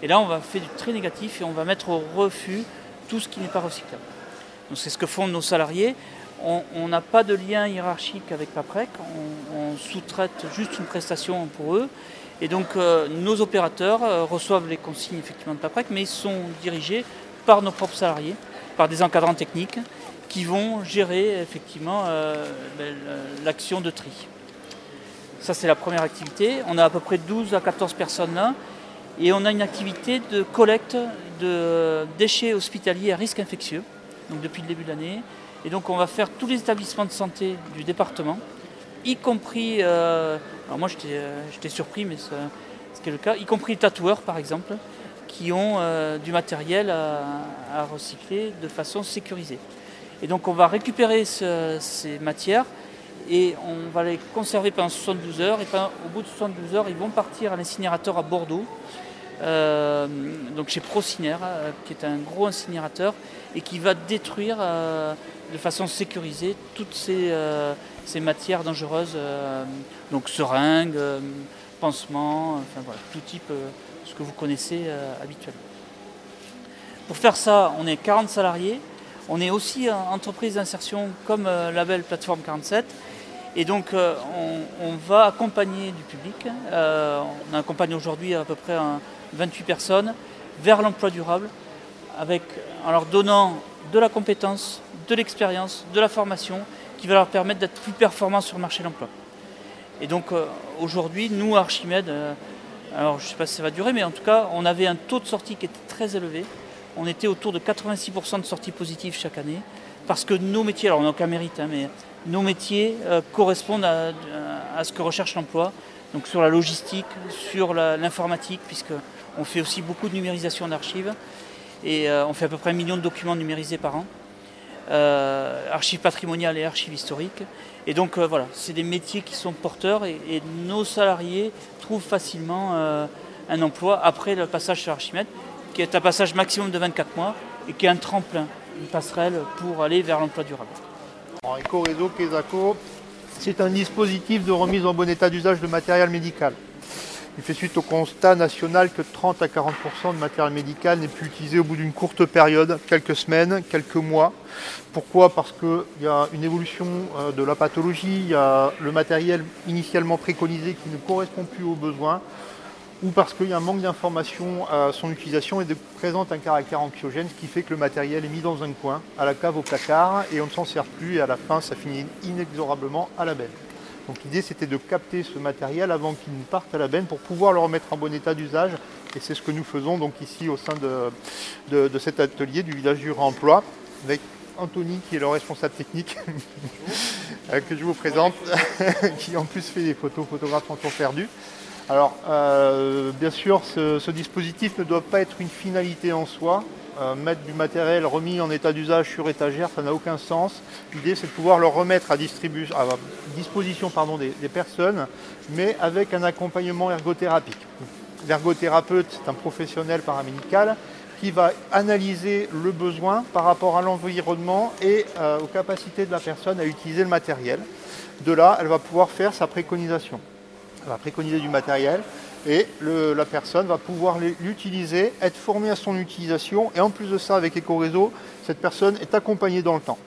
Et là, on va faire du tri négatif et on va mettre au refus tout ce qui n'est pas recyclable. Donc c'est ce que font nos salariés. On n'a pas de lien hiérarchique avec Paprec, on, sous-traite juste une prestation pour eux. Et donc euh, nos opérateurs euh, reçoivent les consignes effectivement de Paprec, mais ils sont dirigés par nos propres salariés, par des encadrants techniques qui vont gérer effectivement euh, ben, l'action de tri. Ça c'est la première activité. On a à peu près 12 à 14 personnes là. Et on a une activité de collecte de déchets hospitaliers à risque infectieux, donc depuis le début de l'année. Et donc on va faire tous les établissements de santé du département, y compris, euh, alors moi euh, j'étais surpris, mais c'est le cas, y compris les tatoueurs par exemple, qui ont euh, du matériel à, recycler de façon sécurisée. Et donc on va récupérer ces matières et on va les conserver pendant 72 heures. Et au bout de 72 heures, ils vont partir à l'incinérateur à Bordeaux euh, donc chez Prociner, euh, qui est un gros incinérateur et qui va détruire euh, de façon sécurisée toutes ces, matières dangereuses, donc seringues, pansements, tout type, ce que vous connaissez habituellement. Pour faire ça, on est 40 salariés. On est aussi entreprise d'insertion comme label Plateforme 47. Et donc on, va accompagner du public. on accompagne aujourd'hui à peu près un, 28 personnes, vers l'emploi durable, avec, en leur donnant de la compétence, de l'expérience, de la formation, qui va leur permettre d'être plus performants sur le marché de l'emploi. Et donc euh, aujourd'hui, nous, à Archimède, euh, alors je ne sais pas si ça va durer, mais en tout cas, on avait un taux de sortie qui était très élevé. On était autour de 86% de sorties positives chaque année, parce que nos métiers, alors on n'a aucun mérite, hein, mais nos métiers euh, correspondent à, à, ce que recherche l'emploi, donc sur la logistique, sur l'informatique, puisque on fait aussi beaucoup de numérisation d'archives et euh, on fait à peu près un million de documents numérisés par an. Euh, archives patrimoniales et archives historiques. Et donc euh, voilà, c'est des métiers qui sont porteurs et, nos salariés trouvent facilement un emploi après le passage sur Archimède, qui est un passage maximum de 24 mois et qui est un tremplin, une passerelle pour aller vers l'emploi durable. Eco-Réseau Quesaco, c'est un dispositif de remise en bon état d'usage de matériel médical. Il fait suite au constat national que 30 à 40% de matériel médical n'est plus utilisé au bout d'une courte période, quelques semaines, quelques mois. Pourquoi? Parce qu'il y a une évolution euh, de la pathologie, il y a le matériel initialement préconisé qui ne correspond plus aux besoins, ou parce qu'il y a un manque d'information à son utilisation et présente un caractère anxiogène, ce qui fait que le matériel est mis dans un coin, à la cave, au placard, et on ne s'en sert plus, et à la fin, ça finit inexorablement à la benne. Donc l'idée c'était de capter ce matériel avant qu'il ne parte à la benne pour pouvoir le remettre en bon état d'usage. Et c'est ce que nous faisons donc ici au sein de, cet atelier du village du réemploi avec Anthony qui est le responsable technique euh, que je vous présente, qui en plus fait des photos, photographes en temps perdu. Alors euh, bien sûr ce dispositif ne doit pas être une finalité en soi, mettre du matériel remis en état d'usage sur étagère, ça n'a aucun sens. L'idée, c'est de pouvoir le remettre à, disposition des, personnes, mais avec un accompagnement ergothérapique. L'ergothérapeute, c'est un professionnel paramédical qui va analyser le besoin par rapport à l'environnement et euh, aux capacités de la personne à utiliser le matériel. De là, elle va pouvoir faire sa préconisation. Elle va préconiser du matériel, et la personne va pouvoir l'utiliser, être formée à son utilisation et en plus de ça avec EcoRéseau, cette personne est accompagnée dans le temps.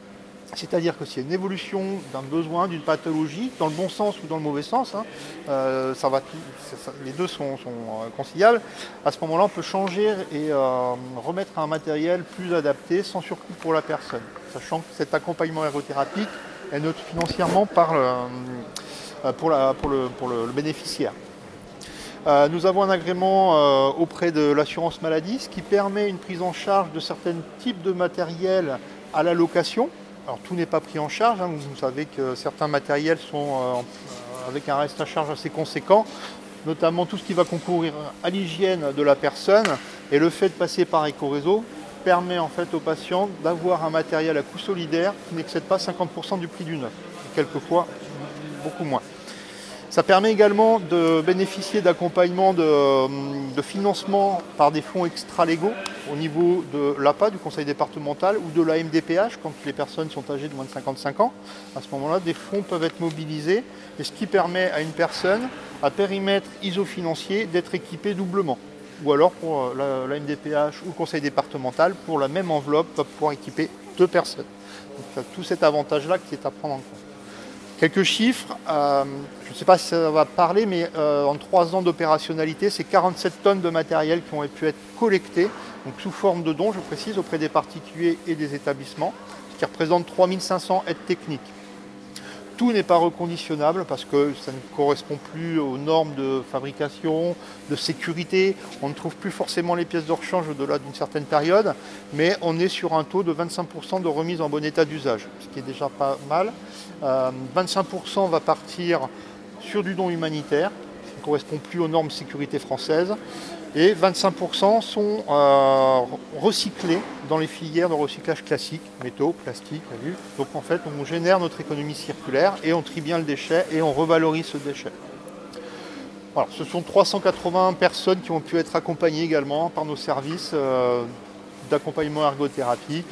C'est-à-dire que s'il y a une évolution d'un besoin, d'une pathologie, dans le bon sens ou dans le mauvais sens, hein, euh, ça va les deux sont, euh, conciliables, à ce moment-là on peut changer et euh, remettre un matériel plus adapté sans surcoût pour la personne, sachant que cet accompagnement aérothérapique est neutre financièrement par pour, le bénéficiaire. Euh, nous avons un agrément euh, auprès de l'assurance maladie, ce qui permet une prise en charge de certains types de matériel à la location. Alors tout n'est pas pris en charge, hein. vous savez que certains matériels sont euh, avec un reste à charge assez conséquent, notamment tout ce qui va concourir à l'hygiène de la personne. Et le fait de passer par EcoRéseau permet en fait aux patients d'avoir un matériel à coût solidaire qui n'excède pas 50% du prix du neuf, quelquefois beaucoup moins. Ça permet également de bénéficier d'accompagnement de, financement par des fonds extra-légaux au niveau de l'APA, du conseil départemental, ou de la MDPH, quand les personnes sont âgées de moins de 55 ans. À ce moment-là, des fonds peuvent être mobilisés, et ce qui permet à une personne, à périmètre ISO-financier, d'être équipée doublement. Ou alors pour la, la MDPH ou le conseil départemental, pour la même enveloppe, va pouvoir équiper deux personnes. Donc il y a tout cet avantage-là qui est à prendre en compte. Quelques chiffres, euh, je ne sais pas si ça va parler, mais euh, en trois ans d'opérationnalité, c'est 47 tonnes de matériel qui ont pu être collectées, donc sous forme de dons, je précise, auprès des particuliers et des établissements, ce qui représente 3500 aides techniques. Tout n'est pas reconditionnable parce que ça ne correspond plus aux normes de fabrication, de sécurité. On ne trouve plus forcément les pièces de rechange au-delà d'une certaine période, mais on est sur un taux de 25% de remise en bon état d'usage, ce qui est déjà pas mal. 25% euh, va partir sur du don humanitaire, qui ne correspond plus aux normes sécurité françaises et 25% sont euh, recyclés dans les filières de recyclage classiques, métaux, plastiques, Donc en fait, on génère notre économie circulaire et on trie bien le déchet et on revalorise ce déchet. ce sont 380 personnes qui ont pu être accompagnées également par nos services euh, d'accompagnement ergothérapique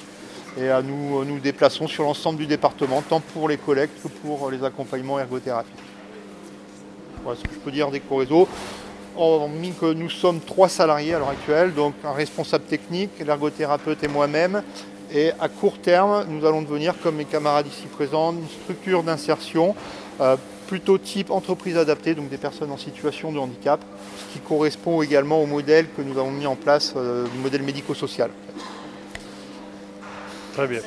et nous nous déplaçons sur l'ensemble du département, tant pour les collectes que pour les accompagnements ergothérapiques. Voilà ce que je peux dire des co-réseaux hormis que nous sommes trois salariés à l'heure actuelle, donc un responsable technique, l'ergothérapeute et moi-même. Et à court terme, nous allons devenir, comme mes camarades ici présents, une structure d'insertion euh, plutôt type entreprise adaptée, donc des personnes en situation de handicap, ce qui correspond également au modèle que nous avons mis en place, euh, du modèle médico-social. Très bien.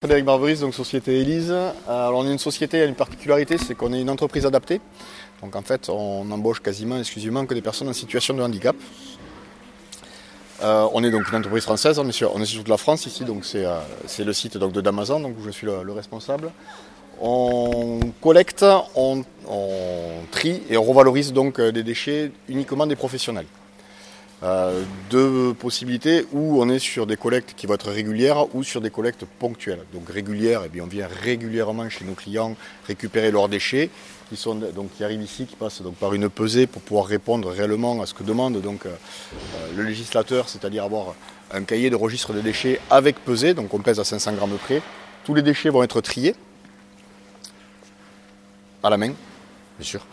Frédéric Barberis, donc société Elise. Euh, alors on est une société, il y a une particularité, c'est qu'on est une entreprise adaptée. Donc en fait, on embauche quasiment exclusivement que des personnes en situation de handicap. Euh, on est donc une entreprise française, on est sur, toute la France ici, donc c'est euh, le site donc, de Damazon, donc je suis le, responsable. On collecte, on, trie et on revalorise donc euh, des déchets uniquement des professionnels. Deux possibilités où on est sur des collectes qui vont être régulières ou sur des collectes ponctuelles. Donc régulières, eh bien on vient régulièrement chez nos clients récupérer leurs déchets qui, sont, donc, qui arrivent ici, qui passent donc, par une pesée pour pouvoir répondre réellement à ce que demande donc, euh, euh, le législateur, c'est-à-dire avoir un cahier de registre des déchets avec pesée, donc on pèse à 500 grammes près. Tous les déchets vont être triés à la main, bien sûr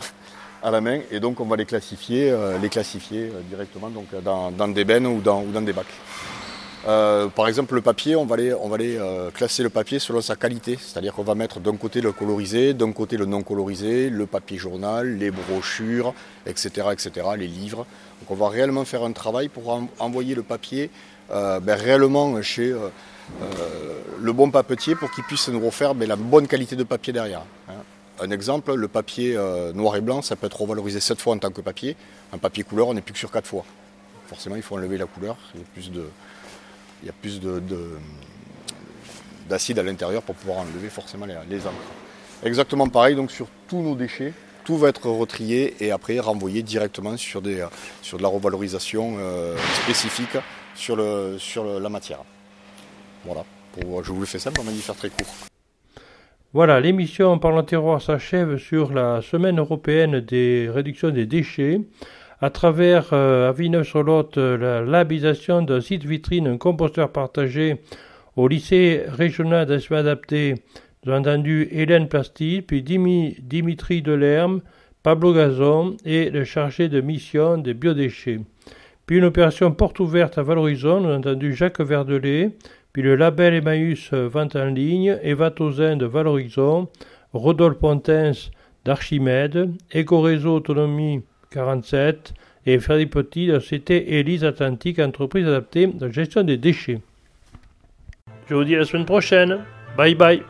à la main et donc on va les classifier, euh, les classifier directement donc, dans, des bennes ou dans, des bacs. Euh, par exemple, le papier, on va, on va classer le papier selon sa qualité. C'est-à-dire qu'on va mettre d'un côté le colorisé, d'un côté le non colorisé, le papier journal, les brochures, etc., etc., les livres. Donc on va réellement faire un travail pour envoyer le papier ben, réellement chez le bon papetier pour qu'il puisse nous refaire ben, la bonne qualité de papier derrière. Hein. Un exemple, le papier euh, noir et blanc, ça peut être revalorisé 7 fois en tant que papier. Un papier couleur, on n'est plus que sur 4 fois. Forcément, il faut enlever la couleur. Il y a plus de, il y a plus de, d'acide à l'intérieur pour pouvoir enlever forcément les, encres. Exactement pareil, donc sur tous nos déchets, tout va être retrié et après renvoyé directement sur, des, sur de la revalorisation euh, spécifique sur, le, sur la matière. Voilà, je vous le fais simple, on m'a dit faire très court. Voilà, l'émission Parlant Terroir s'achève sur la semaine européenne des réductions des déchets à travers euh, à Villeneuve-sur-Lot la labellisation d'un site vitrine, un composteur partagé au lycée régional d'enseignement adapté. Nous avons entendu Hélène Plasty, puis Dimitri Delerme, Pablo Gazon et le chargé de mission des biodéchets. Puis une opération porte ouverte à Valorizon, nous entendu Jacques Verdelet, puis le label Emmaüs vente en ligne, Eva Tozin de Valorizon, Rodolphe Pontens d'Archimède, Ecoréseau Autonomie 47 et Freddy Petit société Élise Atlantique, entreprise adaptée de gestion des déchets. Je vous dis à la semaine prochaine. Bye bye.